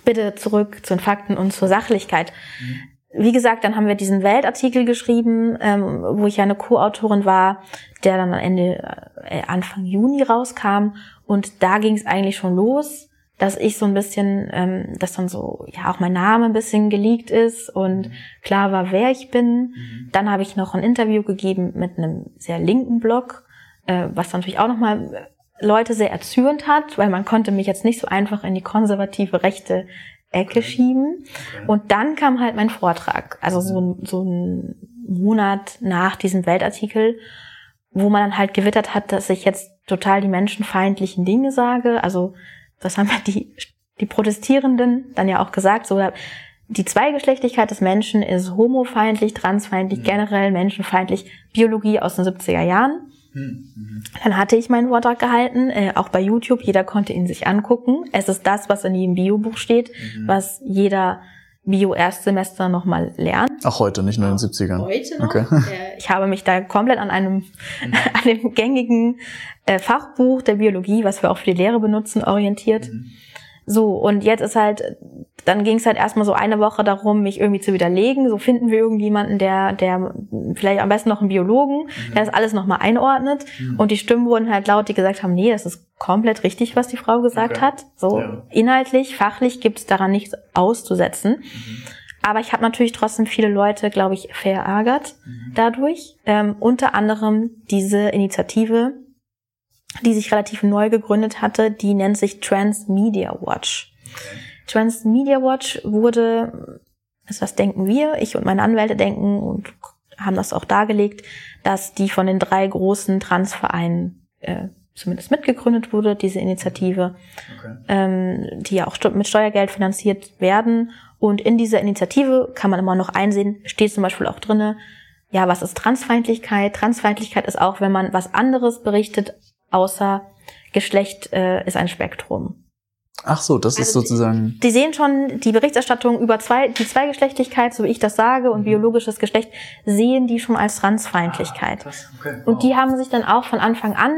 bitte zurück zu den Fakten und zur Sachlichkeit. Mhm wie gesagt, dann haben wir diesen Weltartikel geschrieben, ähm, wo ich ja eine Co-Autorin war, der dann Ende, äh, Anfang Juni rauskam. Und da ging es eigentlich schon los, dass ich so ein bisschen, ähm, dass dann so, ja, auch mein Name ein bisschen geleakt ist und klar war, wer ich bin. Mhm. Dann habe ich noch ein Interview gegeben mit einem sehr linken Blog, äh, was natürlich auch nochmal Leute sehr erzürnt hat, weil man konnte mich jetzt nicht so einfach in die konservative Rechte Ecke schieben. Und dann kam halt mein Vortrag, also so, so ein Monat nach diesem Weltartikel, wo man dann halt gewittert hat, dass ich jetzt total die menschenfeindlichen Dinge sage. Also das haben ja die, die Protestierenden dann ja auch gesagt, so die Zweigeschlechtlichkeit des Menschen ist homofeindlich, transfeindlich, mhm. generell menschenfeindlich, Biologie aus den 70er Jahren. Dann hatte ich meinen Vortrag gehalten, äh, auch bei YouTube. Jeder konnte ihn sich angucken. Es ist das, was in jedem Biobuch steht, mhm. was jeder Bio-Erstsemester nochmal lernt. Auch heute, nicht nur in den 70ern. Heute noch. Okay. Ich habe mich da komplett an einem, mhm. an dem gängigen äh, Fachbuch der Biologie, was wir auch für die Lehre benutzen, orientiert. Mhm. So, und jetzt ist halt, dann ging es halt erstmal so eine Woche darum, mich irgendwie zu widerlegen. So finden wir irgendjemanden, der, der vielleicht am besten noch einen Biologen, mhm. der das alles nochmal einordnet. Mhm. Und die Stimmen wurden halt laut, die gesagt haben, nee, das ist komplett richtig, was die Frau gesagt okay. hat. So ja. inhaltlich, fachlich gibt es daran nichts auszusetzen. Mhm. Aber ich habe natürlich trotzdem viele Leute, glaube ich, verärgert mhm. dadurch. Ähm, unter anderem diese Initiative, die sich relativ neu gegründet hatte, die nennt sich Trans Media Watch. Okay. Trans Media Watch wurde, also was denken wir, ich und meine Anwälte denken und haben das auch dargelegt, dass die von den drei großen Transvereinen äh, zumindest mitgegründet wurde, diese Initiative, okay. ähm, die ja auch mit Steuergeld finanziert werden. Und in dieser Initiative kann man immer noch einsehen, steht zum Beispiel auch drinne, ja, was ist Transfeindlichkeit? Transfeindlichkeit ist auch, wenn man was anderes berichtet, außer Geschlecht äh, ist ein Spektrum. Ach so, das also ist sozusagen. Die sehen schon die Berichterstattung über zwei, die Zweigeschlechtigkeit, so wie ich das sage, und mhm. biologisches Geschlecht, sehen die schon als Transfeindlichkeit. Ah, okay. wow. Und die haben sich dann auch von Anfang an,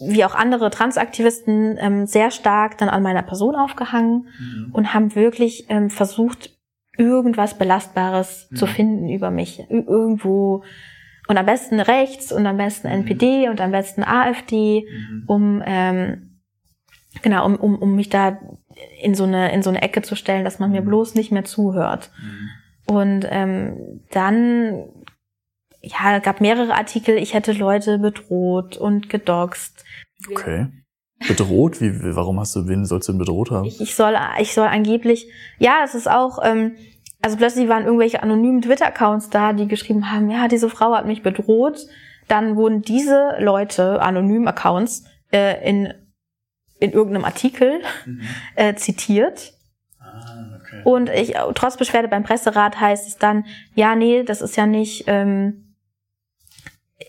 wie auch andere Transaktivisten, ähm, sehr stark dann an meiner Person aufgehangen mhm. und haben wirklich ähm, versucht, irgendwas Belastbares mhm. zu finden über mich. Irgendwo und am besten rechts und am besten NPD mhm. und am besten AfD, mhm. um ähm, genau, um, um, um mich da in so eine in so eine Ecke zu stellen, dass man mir mhm. bloß nicht mehr zuhört. Mhm. Und ähm, dann ja, gab mehrere Artikel, ich hätte Leute bedroht und gedoxt. Okay. Bedroht? Wie, warum hast du, wen sollst du denn bedroht haben? Ich, ich soll, ich soll angeblich, ja, es ist auch, ähm, also plötzlich waren irgendwelche anonymen Twitter-Accounts da, die geschrieben haben, ja, diese Frau hat mich bedroht. Dann wurden diese Leute, anonymen Accounts, äh, in, in irgendeinem Artikel mhm. äh, zitiert. Ah, okay. Und ich, trotz Beschwerde beim Presserat heißt es dann, ja, nee, das ist ja nicht, ähm,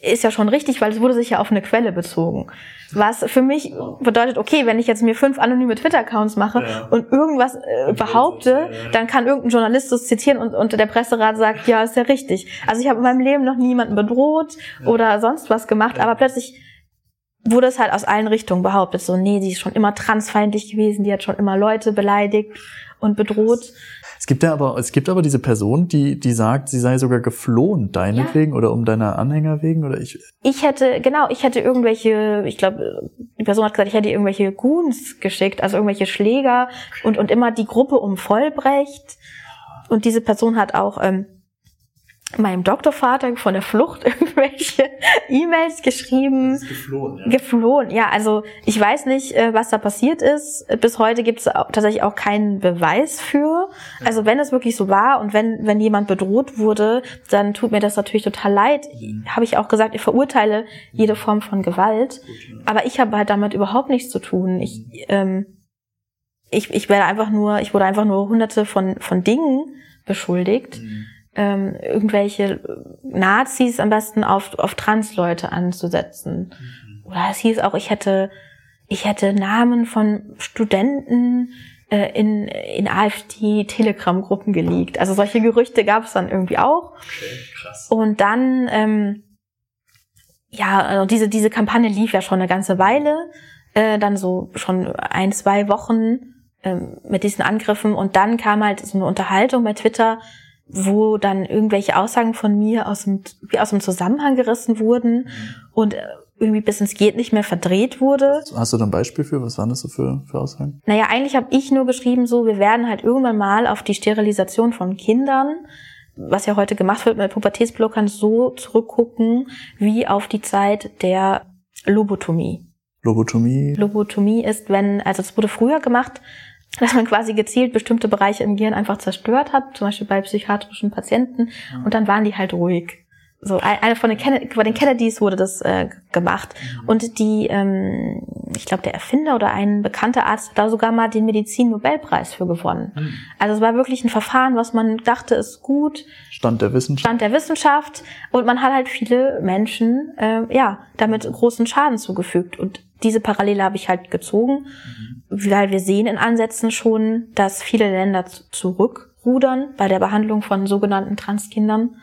ist ja schon richtig, weil es wurde sich ja auf eine Quelle bezogen. Was für mich bedeutet, okay, wenn ich jetzt mir fünf anonyme Twitter-Accounts mache ja. und irgendwas äh, behaupte, dann kann irgendein Journalist das zitieren und, und der Presserat sagt, ja, ist ja richtig. Also ich habe in meinem Leben noch niemanden bedroht ja. oder sonst was gemacht, aber plötzlich wurde es halt aus allen Richtungen behauptet, so, nee, die ist schon immer transfeindlich gewesen, die hat schon immer Leute beleidigt und bedroht. Krass. Es gibt ja aber, es gibt aber diese Person, die, die sagt, sie sei sogar geflohen, deinetwegen ja. oder um deiner Anhänger wegen oder ich. Ich hätte, genau, ich hätte irgendwelche, ich glaube, die Person hat gesagt, ich hätte irgendwelche Goons geschickt, also irgendwelche Schläger und, und immer die Gruppe um Vollbrecht. Und diese Person hat auch, ähm, meinem Doktorvater von der Flucht irgendwelche E-Mails geschrieben. ist geflohen, ja. Geflohen, ja. Also ich weiß nicht, äh, was da passiert ist. Bis heute gibt es tatsächlich auch keinen Beweis für. Also wenn es wirklich so war und wenn, wenn jemand bedroht wurde, dann tut mir das natürlich total leid. Mhm. Habe ich auch gesagt, ich verurteile jede Form von Gewalt. Aber ich habe halt damit überhaupt nichts zu tun. Ich, mhm. ähm, ich, ich werde einfach nur, ich wurde einfach nur hunderte von, von Dingen beschuldigt. Mhm ähm, irgendwelche Nazis am besten auf, auf Transleute anzusetzen. Mhm. Oder es hieß auch, ich hätte, ich hätte Namen von Studenten äh, in, in AfD-Telegram-Gruppen geleakt. Also solche Gerüchte gab es dann irgendwie auch. Okay, krass. Und dann, ähm, ja, also diese, diese Kampagne lief ja schon eine ganze Weile, äh, dann so schon ein, zwei Wochen ähm, mit diesen Angriffen und dann kam halt so eine Unterhaltung bei Twitter, wo dann irgendwelche Aussagen von mir aus dem, wie aus dem Zusammenhang gerissen wurden und äh, irgendwie bis ins geht nicht mehr verdreht wurde. Hast du da ein Beispiel für? Was waren das so für, für Aussagen? Naja, eigentlich habe ich nur geschrieben, so, wir werden halt irgendwann mal auf die Sterilisation von Kindern, was ja heute gemacht wird mit Pubertätsblockern, so zurückgucken, wie auf die Zeit der Lobotomie. Lobotomie? Lobotomie ist, wenn, also es wurde früher gemacht, dass man quasi gezielt bestimmte Bereiche im Gehirn einfach zerstört hat, zum Beispiel bei psychiatrischen Patienten, ja. und dann waren die halt ruhig. So, einer von den, Kennedy, bei den Kennedys wurde das äh, gemacht. Mhm. Und die, ähm, ich glaube, der Erfinder oder ein bekannter Arzt hat da sogar mal den Medizin-Nobelpreis für gewonnen. Mhm. Also es war wirklich ein Verfahren, was man dachte, ist gut. Stand der Wissenschaft. Stand der Wissenschaft. Und man hat halt viele Menschen, äh, ja, damit großen Schaden zugefügt. Und diese Parallele habe ich halt gezogen, mhm. weil wir sehen in Ansätzen schon, dass viele Länder zurückrudern bei der Behandlung von sogenannten Transkindern.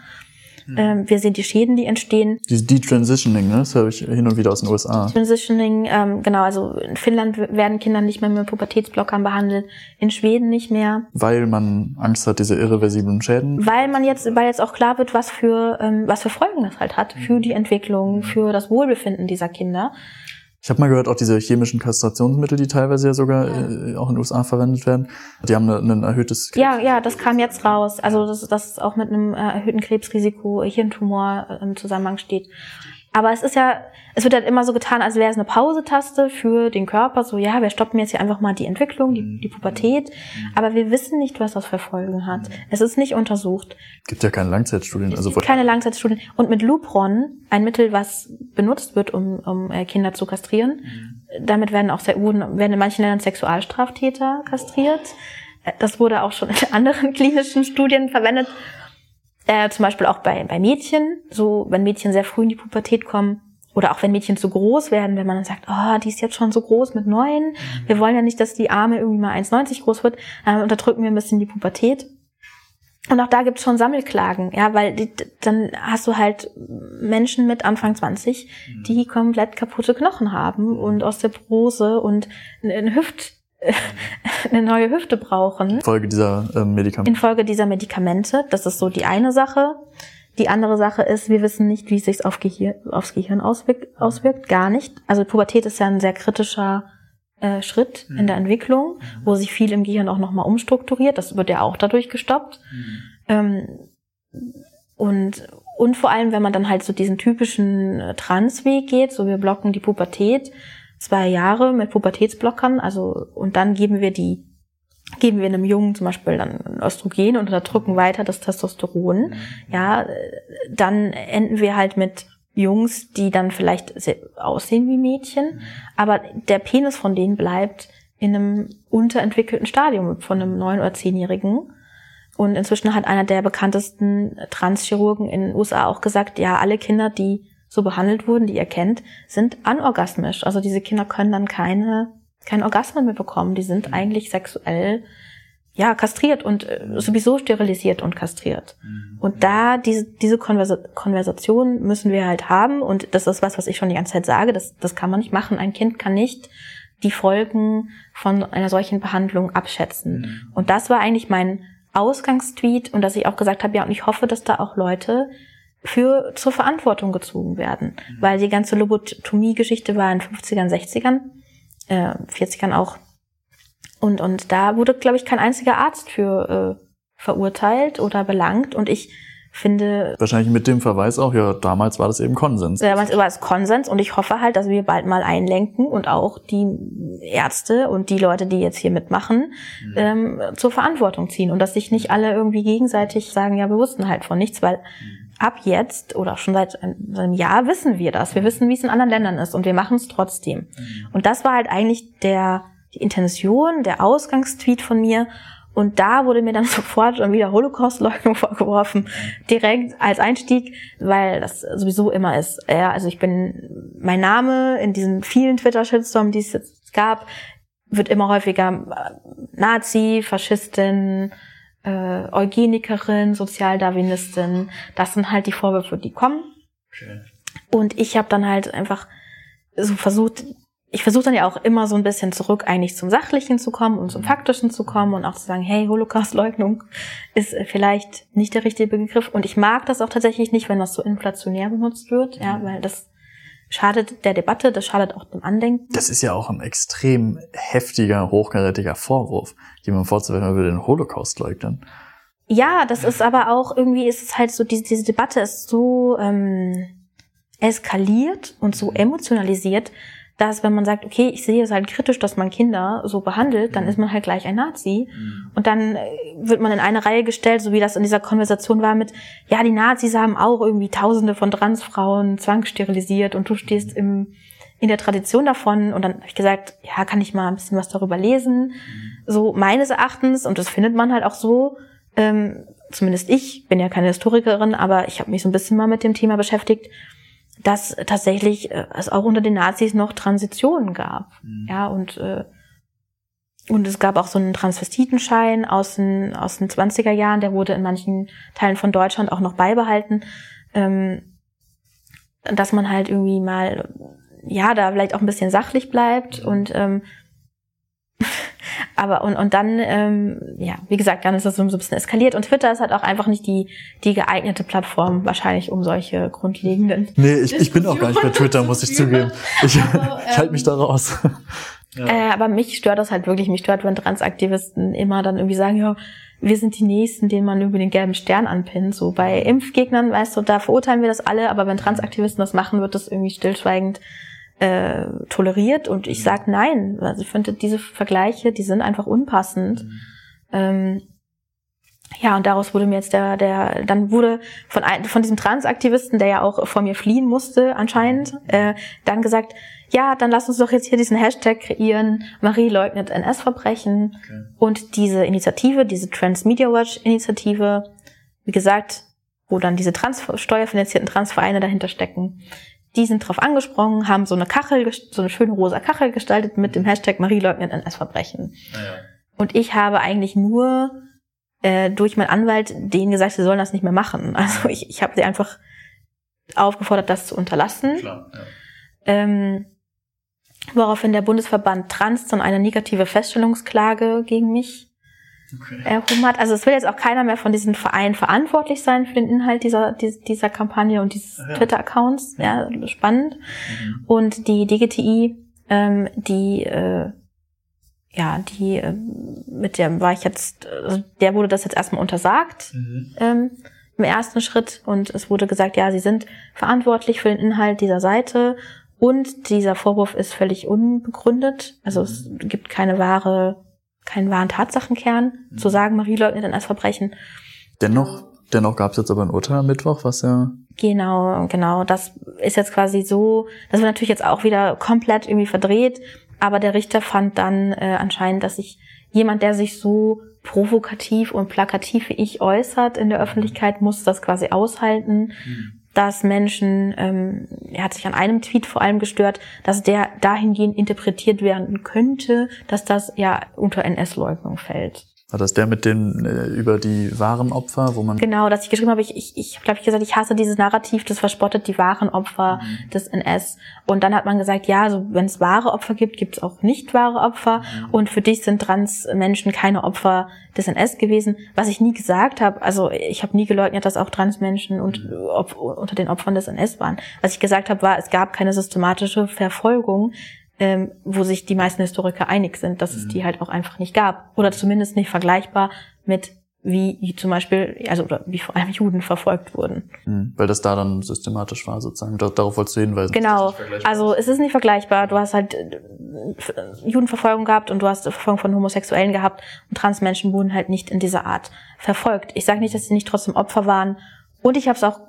Mhm. Ähm, wir sehen die Schäden, die entstehen. Dieses Detransitioning, ne? das höre ich hin und wieder aus den USA. Transitioning, ähm, genau, also in Finnland werden Kinder nicht mehr mit Pubertätsblockern behandelt, in Schweden nicht mehr. Weil man Angst hat, diese irreversiblen Schäden? Weil man jetzt, weil jetzt auch klar wird, was für, ähm, was für Folgen das halt hat für die Entwicklung, für das Wohlbefinden dieser Kinder. Ich habe mal gehört, auch diese chemischen Kastrationsmittel, die teilweise ja sogar ja. Äh, auch in den USA verwendet werden, die haben ein erhöhtes Krebs Ja, ja, das kam jetzt raus. Also das, das auch mit einem äh, erhöhten Krebsrisiko, Hirntumor äh, im Zusammenhang steht. Aber es ist ja, es wird halt immer so getan, als wäre es eine Pausetaste für den Körper. So, ja, wir stoppen jetzt hier einfach mal die Entwicklung, die, die Pubertät. Aber wir wissen nicht, was das für Folgen hat. Es ist nicht untersucht. Gibt ja keine Langzeitstudien. Es also gibt keine Langzeitstudien. Und mit Lupron, ein Mittel, was benutzt wird, um, um äh, Kinder zu kastrieren, damit werden auch sehr, werden in manchen Ländern Sexualstraftäter kastriert. Äh, das wurde auch schon in anderen klinischen Studien verwendet. Äh, zum Beispiel auch bei, bei Mädchen, so wenn Mädchen sehr früh in die Pubertät kommen, oder auch wenn Mädchen zu groß werden, wenn man dann sagt, oh, die ist jetzt schon so groß mit neun, wir wollen ja nicht, dass die Arme irgendwie mal 1,90 groß wird, dann unterdrücken wir ein bisschen die Pubertät. Und auch da gibt's schon Sammelklagen, ja, weil die, dann hast du halt Menschen mit Anfang 20, die komplett kaputte Knochen haben und Osteoporose und eine Hüft, eine neue Hüfte brauchen. Infolge dieser äh, Medikamente. Infolge dieser Medikamente. Das ist so die eine Sache. Die andere Sache ist, wir wissen nicht, wie es sich auf Gehir aufs Gehirn auswirkt, auswirkt. Gar nicht. Also Pubertät ist ja ein sehr kritischer äh, Schritt mhm. in der Entwicklung, wo sich viel im Gehirn auch nochmal umstrukturiert. Das wird ja auch dadurch gestoppt. Mhm. Ähm, und, und vor allem, wenn man dann halt so diesen typischen äh, Transweg geht, so wir blocken die Pubertät, zwei Jahre mit Pubertätsblockern, also und dann geben wir die geben wir einem Jungen zum Beispiel dann Östrogen und unterdrücken weiter das Testosteron, ja, dann enden wir halt mit Jungs, die dann vielleicht aussehen wie Mädchen, aber der Penis von denen bleibt in einem unterentwickelten Stadium von einem neun- oder zehnjährigen. Und inzwischen hat einer der bekanntesten Transchirurgen in den USA auch gesagt, ja, alle Kinder, die so behandelt wurden, die ihr kennt, sind anorgasmisch. Also diese Kinder können dann keine, keinen Orgasmen mehr bekommen. Die sind mhm. eigentlich sexuell ja, kastriert und äh, sowieso sterilisiert und kastriert. Mhm. Und da diese, diese Konversa Konversation müssen wir halt haben. Und das ist was, was ich schon die ganze Zeit sage. Das, das kann man nicht machen. Ein Kind kann nicht die Folgen von einer solchen Behandlung abschätzen. Mhm. Und das war eigentlich mein Ausgangstweet und dass ich auch gesagt habe, ja, und ich hoffe, dass da auch Leute für zur Verantwortung gezogen werden. Mhm. Weil die ganze Lobotomie-Geschichte war in 50ern, 60ern, äh, 40ern auch. Und, und da wurde, glaube ich, kein einziger Arzt für äh, verurteilt oder belangt. Und ich finde. Wahrscheinlich mit dem Verweis auch, ja, damals war das eben Konsens. Damals war es Konsens und ich hoffe halt, dass wir bald mal einlenken und auch die Ärzte und die Leute, die jetzt hier mitmachen, mhm. ähm, zur Verantwortung ziehen und dass sich nicht alle irgendwie gegenseitig sagen, ja, wir wussten halt von nichts, weil mhm ab jetzt oder schon seit einem Jahr wissen wir das. Wir wissen, wie es in anderen Ländern ist und wir machen es trotzdem. Mhm. Und das war halt eigentlich der, die Intention, der Ausgangstweet von mir. Und da wurde mir dann sofort schon wieder Holocaust-Leugnung vorgeworfen, direkt als Einstieg, weil das sowieso immer ist. Ja, also ich bin, mein Name in diesen vielen Twitter-Shitstorm, die es jetzt gab, wird immer häufiger Nazi, Faschistin, äh, Eugenikerin, Sozialdarwinistin. Das sind halt die Vorwürfe, die kommen. Schön. Und ich habe dann halt einfach so versucht, ich versuche dann ja auch immer so ein bisschen zurück eigentlich zum Sachlichen zu kommen und zum mhm. Faktischen zu kommen und auch zu sagen, hey, Holocaust-Leugnung ist vielleicht nicht der richtige Begriff. Und ich mag das auch tatsächlich nicht, wenn das so inflationär benutzt wird, ja, mhm. weil das schadet der Debatte, das schadet auch dem Andenken. Das ist ja auch ein extrem heftiger, hochkarätiger Vorwurf, jemandem vorzuwerfen, er würde den Holocaust leugnen. Ja, das ist aber auch irgendwie, ist es halt so, diese, diese Debatte ist so ähm, eskaliert und so emotionalisiert, dass wenn man sagt, okay, ich sehe es halt kritisch, dass man Kinder so behandelt, dann mhm. ist man halt gleich ein Nazi. Mhm. Und dann äh, wird man in eine Reihe gestellt, so wie das in dieser Konversation war mit, ja, die Nazis haben auch irgendwie Tausende von Transfrauen zwangssterilisiert und du stehst mhm. im, in der Tradition davon. Und dann habe ich gesagt, ja, kann ich mal ein bisschen was darüber lesen. So meines Erachtens, und das findet man halt auch so, ähm, zumindest ich, bin ja keine Historikerin, aber ich habe mich so ein bisschen mal mit dem Thema beschäftigt, dass tatsächlich äh, es auch unter den Nazis noch Transitionen gab. Mhm. Ja, und, äh, und es gab auch so einen Transvestitenschein aus den, aus den 20er Jahren, der wurde in manchen Teilen von Deutschland auch noch beibehalten. ähm, dass man halt irgendwie mal, ja, da vielleicht auch ein bisschen sachlich bleibt Mhm. und ähm, aber und, und dann, ähm, ja, wie gesagt, dann ist das so ein bisschen eskaliert. Und Twitter ist halt auch einfach nicht die, die geeignete Plattform, wahrscheinlich um solche grundlegenden. Nee, ich, ich bin auch gar nicht bei Twitter, muss ich zugeben. Ich, Aber, ich halte mich da raus. Ja. Äh, aber mich stört das halt wirklich. Mich stört, wenn Transaktivisten immer dann irgendwie sagen, ja, wir sind die Nächsten, denen man über den gelben Stern anpinnt. So bei Impfgegnern, weißt du, da verurteilen wir das alle, aber wenn Transaktivisten das machen, wird das irgendwie stillschweigend äh, toleriert. Und ich sag nein. Also ich finde, diese Vergleiche, die sind einfach unpassend. Mhm. Ähm, ja, und daraus wurde mir jetzt der, der, dann wurde von, ein, von diesem Transaktivisten, der ja auch vor mir fliehen musste anscheinend, äh, dann gesagt, ja, dann lass uns doch jetzt hier diesen Hashtag kreieren, Marie leugnet NS-Verbrechen. Okay. Und diese Initiative, diese Trans Media Watch Initiative, wie gesagt, wo dann diese Trans steuerfinanzierten Transvereine dahinter stecken, die sind drauf angesprungen, haben so eine Kachel, so eine schöne rosa Kachel gestaltet mit dem Hashtag Marie leugnet NS-Verbrechen. Naja. Und ich habe eigentlich nur äh, durch meinen Anwalt denen gesagt, sie sollen das nicht mehr machen. Also ich, ich habe sie einfach aufgefordert, das zu unterlassen. Klar, ja. Ähm, woraufhin der Bundesverband Trans dann eine negative Feststellungsklage gegen mich Okay. erhoben hat. Also es will jetzt auch keiner mehr von diesen Vereinen verantwortlich sein für den Inhalt dieser, dieser, Kampagne und dieses ja. Twitter-Accounts. Ja, spannend. Mhm. Und die DGTI, ähm, die, äh, ja, die, äh, mit der war ich jetzt, also der wurde das jetzt erstmal untersagt Mhm. ähm, im ersten Schritt und es wurde gesagt, ja, sie sind verantwortlich für den Inhalt dieser Seite und dieser Vorwurf ist völlig unbegründet. Also es gibt keine wahre, keinen wahren Tatsachenkern, Mhm. zu sagen, Marie leugnet ein Verbrechen. Dennoch, dennoch gab es jetzt aber ein Urteil am Mittwoch, was ja Genau, genau. Das ist jetzt quasi so, das wird natürlich jetzt auch wieder komplett irgendwie verdreht, aber der Richter fand dann äh, anscheinend, dass sich jemand, der sich so provokativ und plakativ wie ich äußert in der Öffentlichkeit, muss das quasi aushalten, dass Menschen, ähm, er hat sich an einem Tweet vor allem gestört, dass der dahingehend interpretiert werden könnte, dass das ja unter NS-Leugnung fällt. War das der mit den äh, über die wahren Opfer, wo man Genau, dass ich geschrieben habe, ich, ich, ich glaube ich gesagt, ich hasse dieses Narrativ, das verspottet die wahren Opfer Mhm. des NS. Und dann hat man gesagt, ja, also wenn es wahre Opfer gibt, gibt es auch nicht wahre Opfer. Mhm. Und für dich sind Transmenschen keine Opfer des NS gewesen. Was ich nie gesagt habe, also ich habe nie geleugnet, dass auch Transmenschen und Mhm. Op unter den Opfern des NS waren. Was ich gesagt habe, war, es gab keine systematische Verfolgung ähm, wo sich die meisten Historiker einig sind, dass es Mhm. die halt auch einfach nicht gab. Oder zumindest nicht vergleichbar mit wie, wie zum Beispiel, also oder wie vor allem Juden verfolgt wurden. Mhm. weil das da dann systematisch war sozusagen. Da, darauf wolltest du hinweisen. Genau. Also es ist nicht vergleichbar. Du hast halt äh, Judenverfolgung gehabt und du hast Verfolgung von Homosexuellen gehabt und Transmenschen wurden halt nicht in dieser Art verfolgt. Ich sage nicht, dass sie nicht trotzdem Opfer waren. Und ich habe es auch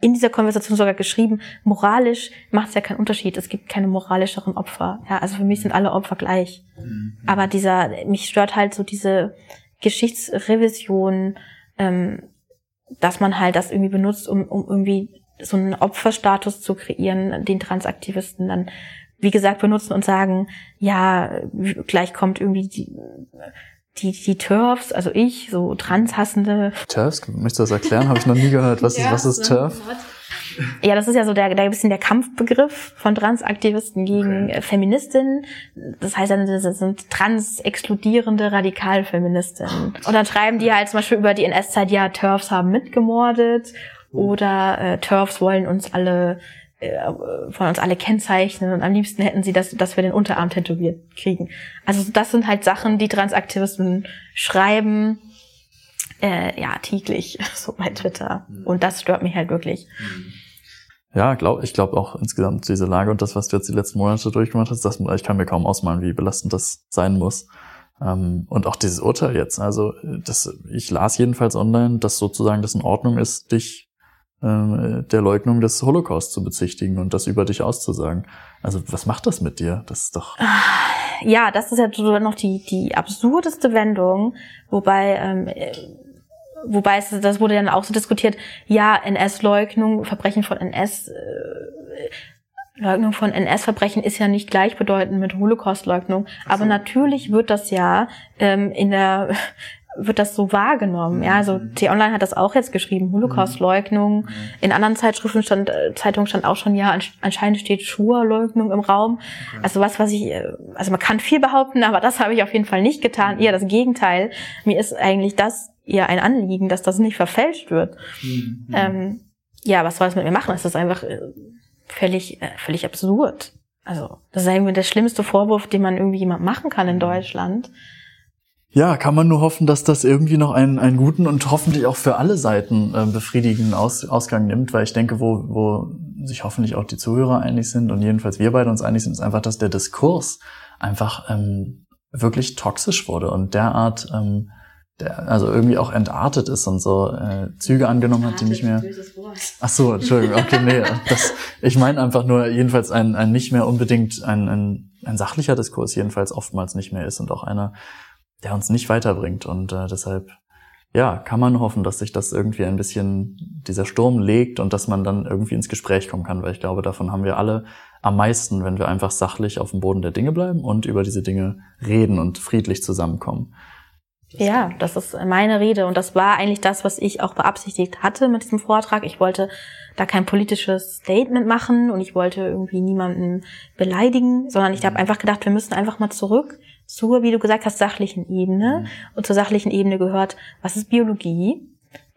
in dieser Konversation sogar geschrieben, moralisch macht es ja keinen Unterschied. Es gibt keine moralischeren Opfer. Ja, also für mich sind alle Opfer gleich. Mhm. Aber dieser, mich stört halt so diese Geschichtsrevision, ähm, dass man halt das irgendwie benutzt, um, um irgendwie so einen Opferstatus zu kreieren, den Transaktivisten dann, wie gesagt, benutzen und sagen, ja, gleich kommt irgendwie die, die, die Turfs, also ich, so transhassende TERFs, möchtest du das erklären? Habe ich noch nie gehört. Was ist, was ist TERF? Ja, das ist ja so der, der ein bisschen der Kampfbegriff von Transaktivisten gegen Okay. äh, Feministinnen. Das heißt, dann, das sind trans-exkludierende Radikalfeministinnen. Und dann schreiben die halt zum Beispiel über die NS-Zeit, ja, TERFs haben mitgemordet oder äh, TERFs wollen uns alle äh, wollen uns alle kennzeichnen und am liebsten hätten sie, dass, dass wir den Unterarm tätowiert kriegen. Also das sind halt Sachen, die Transaktivisten schreiben, äh, ja, täglich, so bei Twitter. Und das stört mich halt wirklich. Ja, glaub, ich glaube auch insgesamt diese Lage und das, was du jetzt die letzten Monate durchgemacht hast, das, ich kann mir kaum ausmalen, wie belastend das sein muss. Ähm, und auch dieses Urteil jetzt. Also das, ich las jedenfalls online, dass sozusagen das in Ordnung ist, dich ähm, der Leugnung des Holocaust zu bezichtigen und das über dich auszusagen. Also was macht das mit dir? Das ist doch. ja, das ist ja so noch die, die absurdeste Wendung, wobei, ähm, äh, wobei es, das wurde dann auch so diskutiert, ja, NS-Leugnung, Verbrechen von NS, äh, Leugnung von NS-Verbrechen ist ja nicht gleichbedeutend mit Holocaust-Leugnung, aber natürlich wird das ja ähm, in der wird das so wahrgenommen. Ja, also mhm. T-Online hat das auch jetzt geschrieben, Holocaust-Leugnung. Mhm. In anderen Zeitschriften stand, äh, Zeitungen stand auch schon, ja, anscheinend steht Schur-Leugnung im Raum. Okay. Also was, was ich, äh, also man kann viel behaupten, aber das habe ich auf jeden Fall nicht getan. Mhm. Eher das Gegenteil. Mir ist eigentlich das eher ein Anliegen, dass das nicht verfälscht wird. Mhm. Ähm, ja, was soll das mit mir machen? Es ist einfach äh, völlig, völlig absurd. Also, das ist irgendwie der schlimmste Vorwurf, den man irgendwie jemand machen kann in Deutschland ja, kann man nur hoffen, dass das irgendwie noch einen, einen guten und hoffentlich auch für alle Seiten äh, befriedigenden Aus, Ausgang nimmt, weil ich denke, wo, wo sich hoffentlich auch die Zuhörer einig sind und jedenfalls wir beide uns einig sind, ist einfach, dass der Diskurs einfach ähm, wirklich toxisch wurde und derart, ähm, der, also irgendwie auch entartet ist und so äh, Züge angenommen hat, die nicht mehr. Ach so, Entschuldigung, okay, nee, das, ich meine einfach nur jedenfalls ein, ein nicht mehr unbedingt ein, ein, ein sachlicher Diskurs jedenfalls oftmals nicht mehr ist und auch einer der uns nicht weiterbringt. Und äh, deshalb, ja, kann man hoffen, dass sich das irgendwie ein bisschen, dieser Sturm legt und dass man dann irgendwie ins Gespräch kommen kann, weil ich glaube, davon haben wir alle am meisten, wenn wir einfach sachlich auf dem Boden der Dinge bleiben und über diese Dinge reden und friedlich zusammenkommen. Ja, das ist meine Rede und das war eigentlich das, was ich auch beabsichtigt hatte mit diesem Vortrag. Ich wollte da kein politisches Statement machen und ich wollte irgendwie niemanden beleidigen, sondern ich habe mhm. einfach gedacht, wir müssen einfach mal zurück zur, wie du gesagt hast, sachlichen Ebene. Mhm. Und zur sachlichen Ebene gehört, was ist Biologie?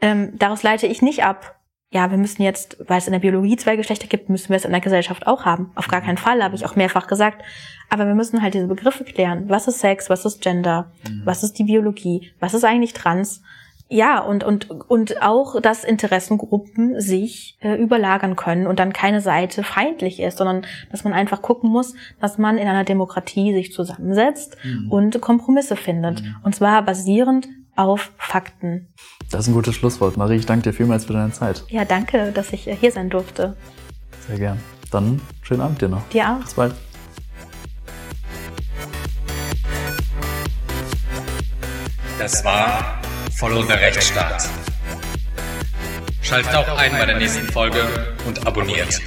Ähm, daraus leite ich nicht ab, ja, wir müssen jetzt, weil es in der Biologie zwei Geschlechter gibt, müssen wir es in der Gesellschaft auch haben. Auf gar keinen Fall, habe ich auch mehrfach gesagt. Aber wir müssen halt diese Begriffe klären. Was ist Sex? Was ist Gender? Mhm. Was ist die Biologie? Was ist eigentlich Trans? Ja, und, und, und auch, dass Interessengruppen sich äh, überlagern können und dann keine Seite feindlich ist, sondern dass man einfach gucken muss, dass man in einer Demokratie sich zusammensetzt mhm. und Kompromisse findet. Mhm. Und zwar basierend auf Fakten. Das ist ein gutes Schlusswort. Marie, ich danke dir vielmals für deine Zeit. Ja, danke, dass ich äh, hier sein durfte. Sehr gern. Dann schönen Abend dir noch. Dir auch. Bis bald. Das war Follow the Rechtsstaat. Schaltet auch ein bei der nächsten Folge und abonniert.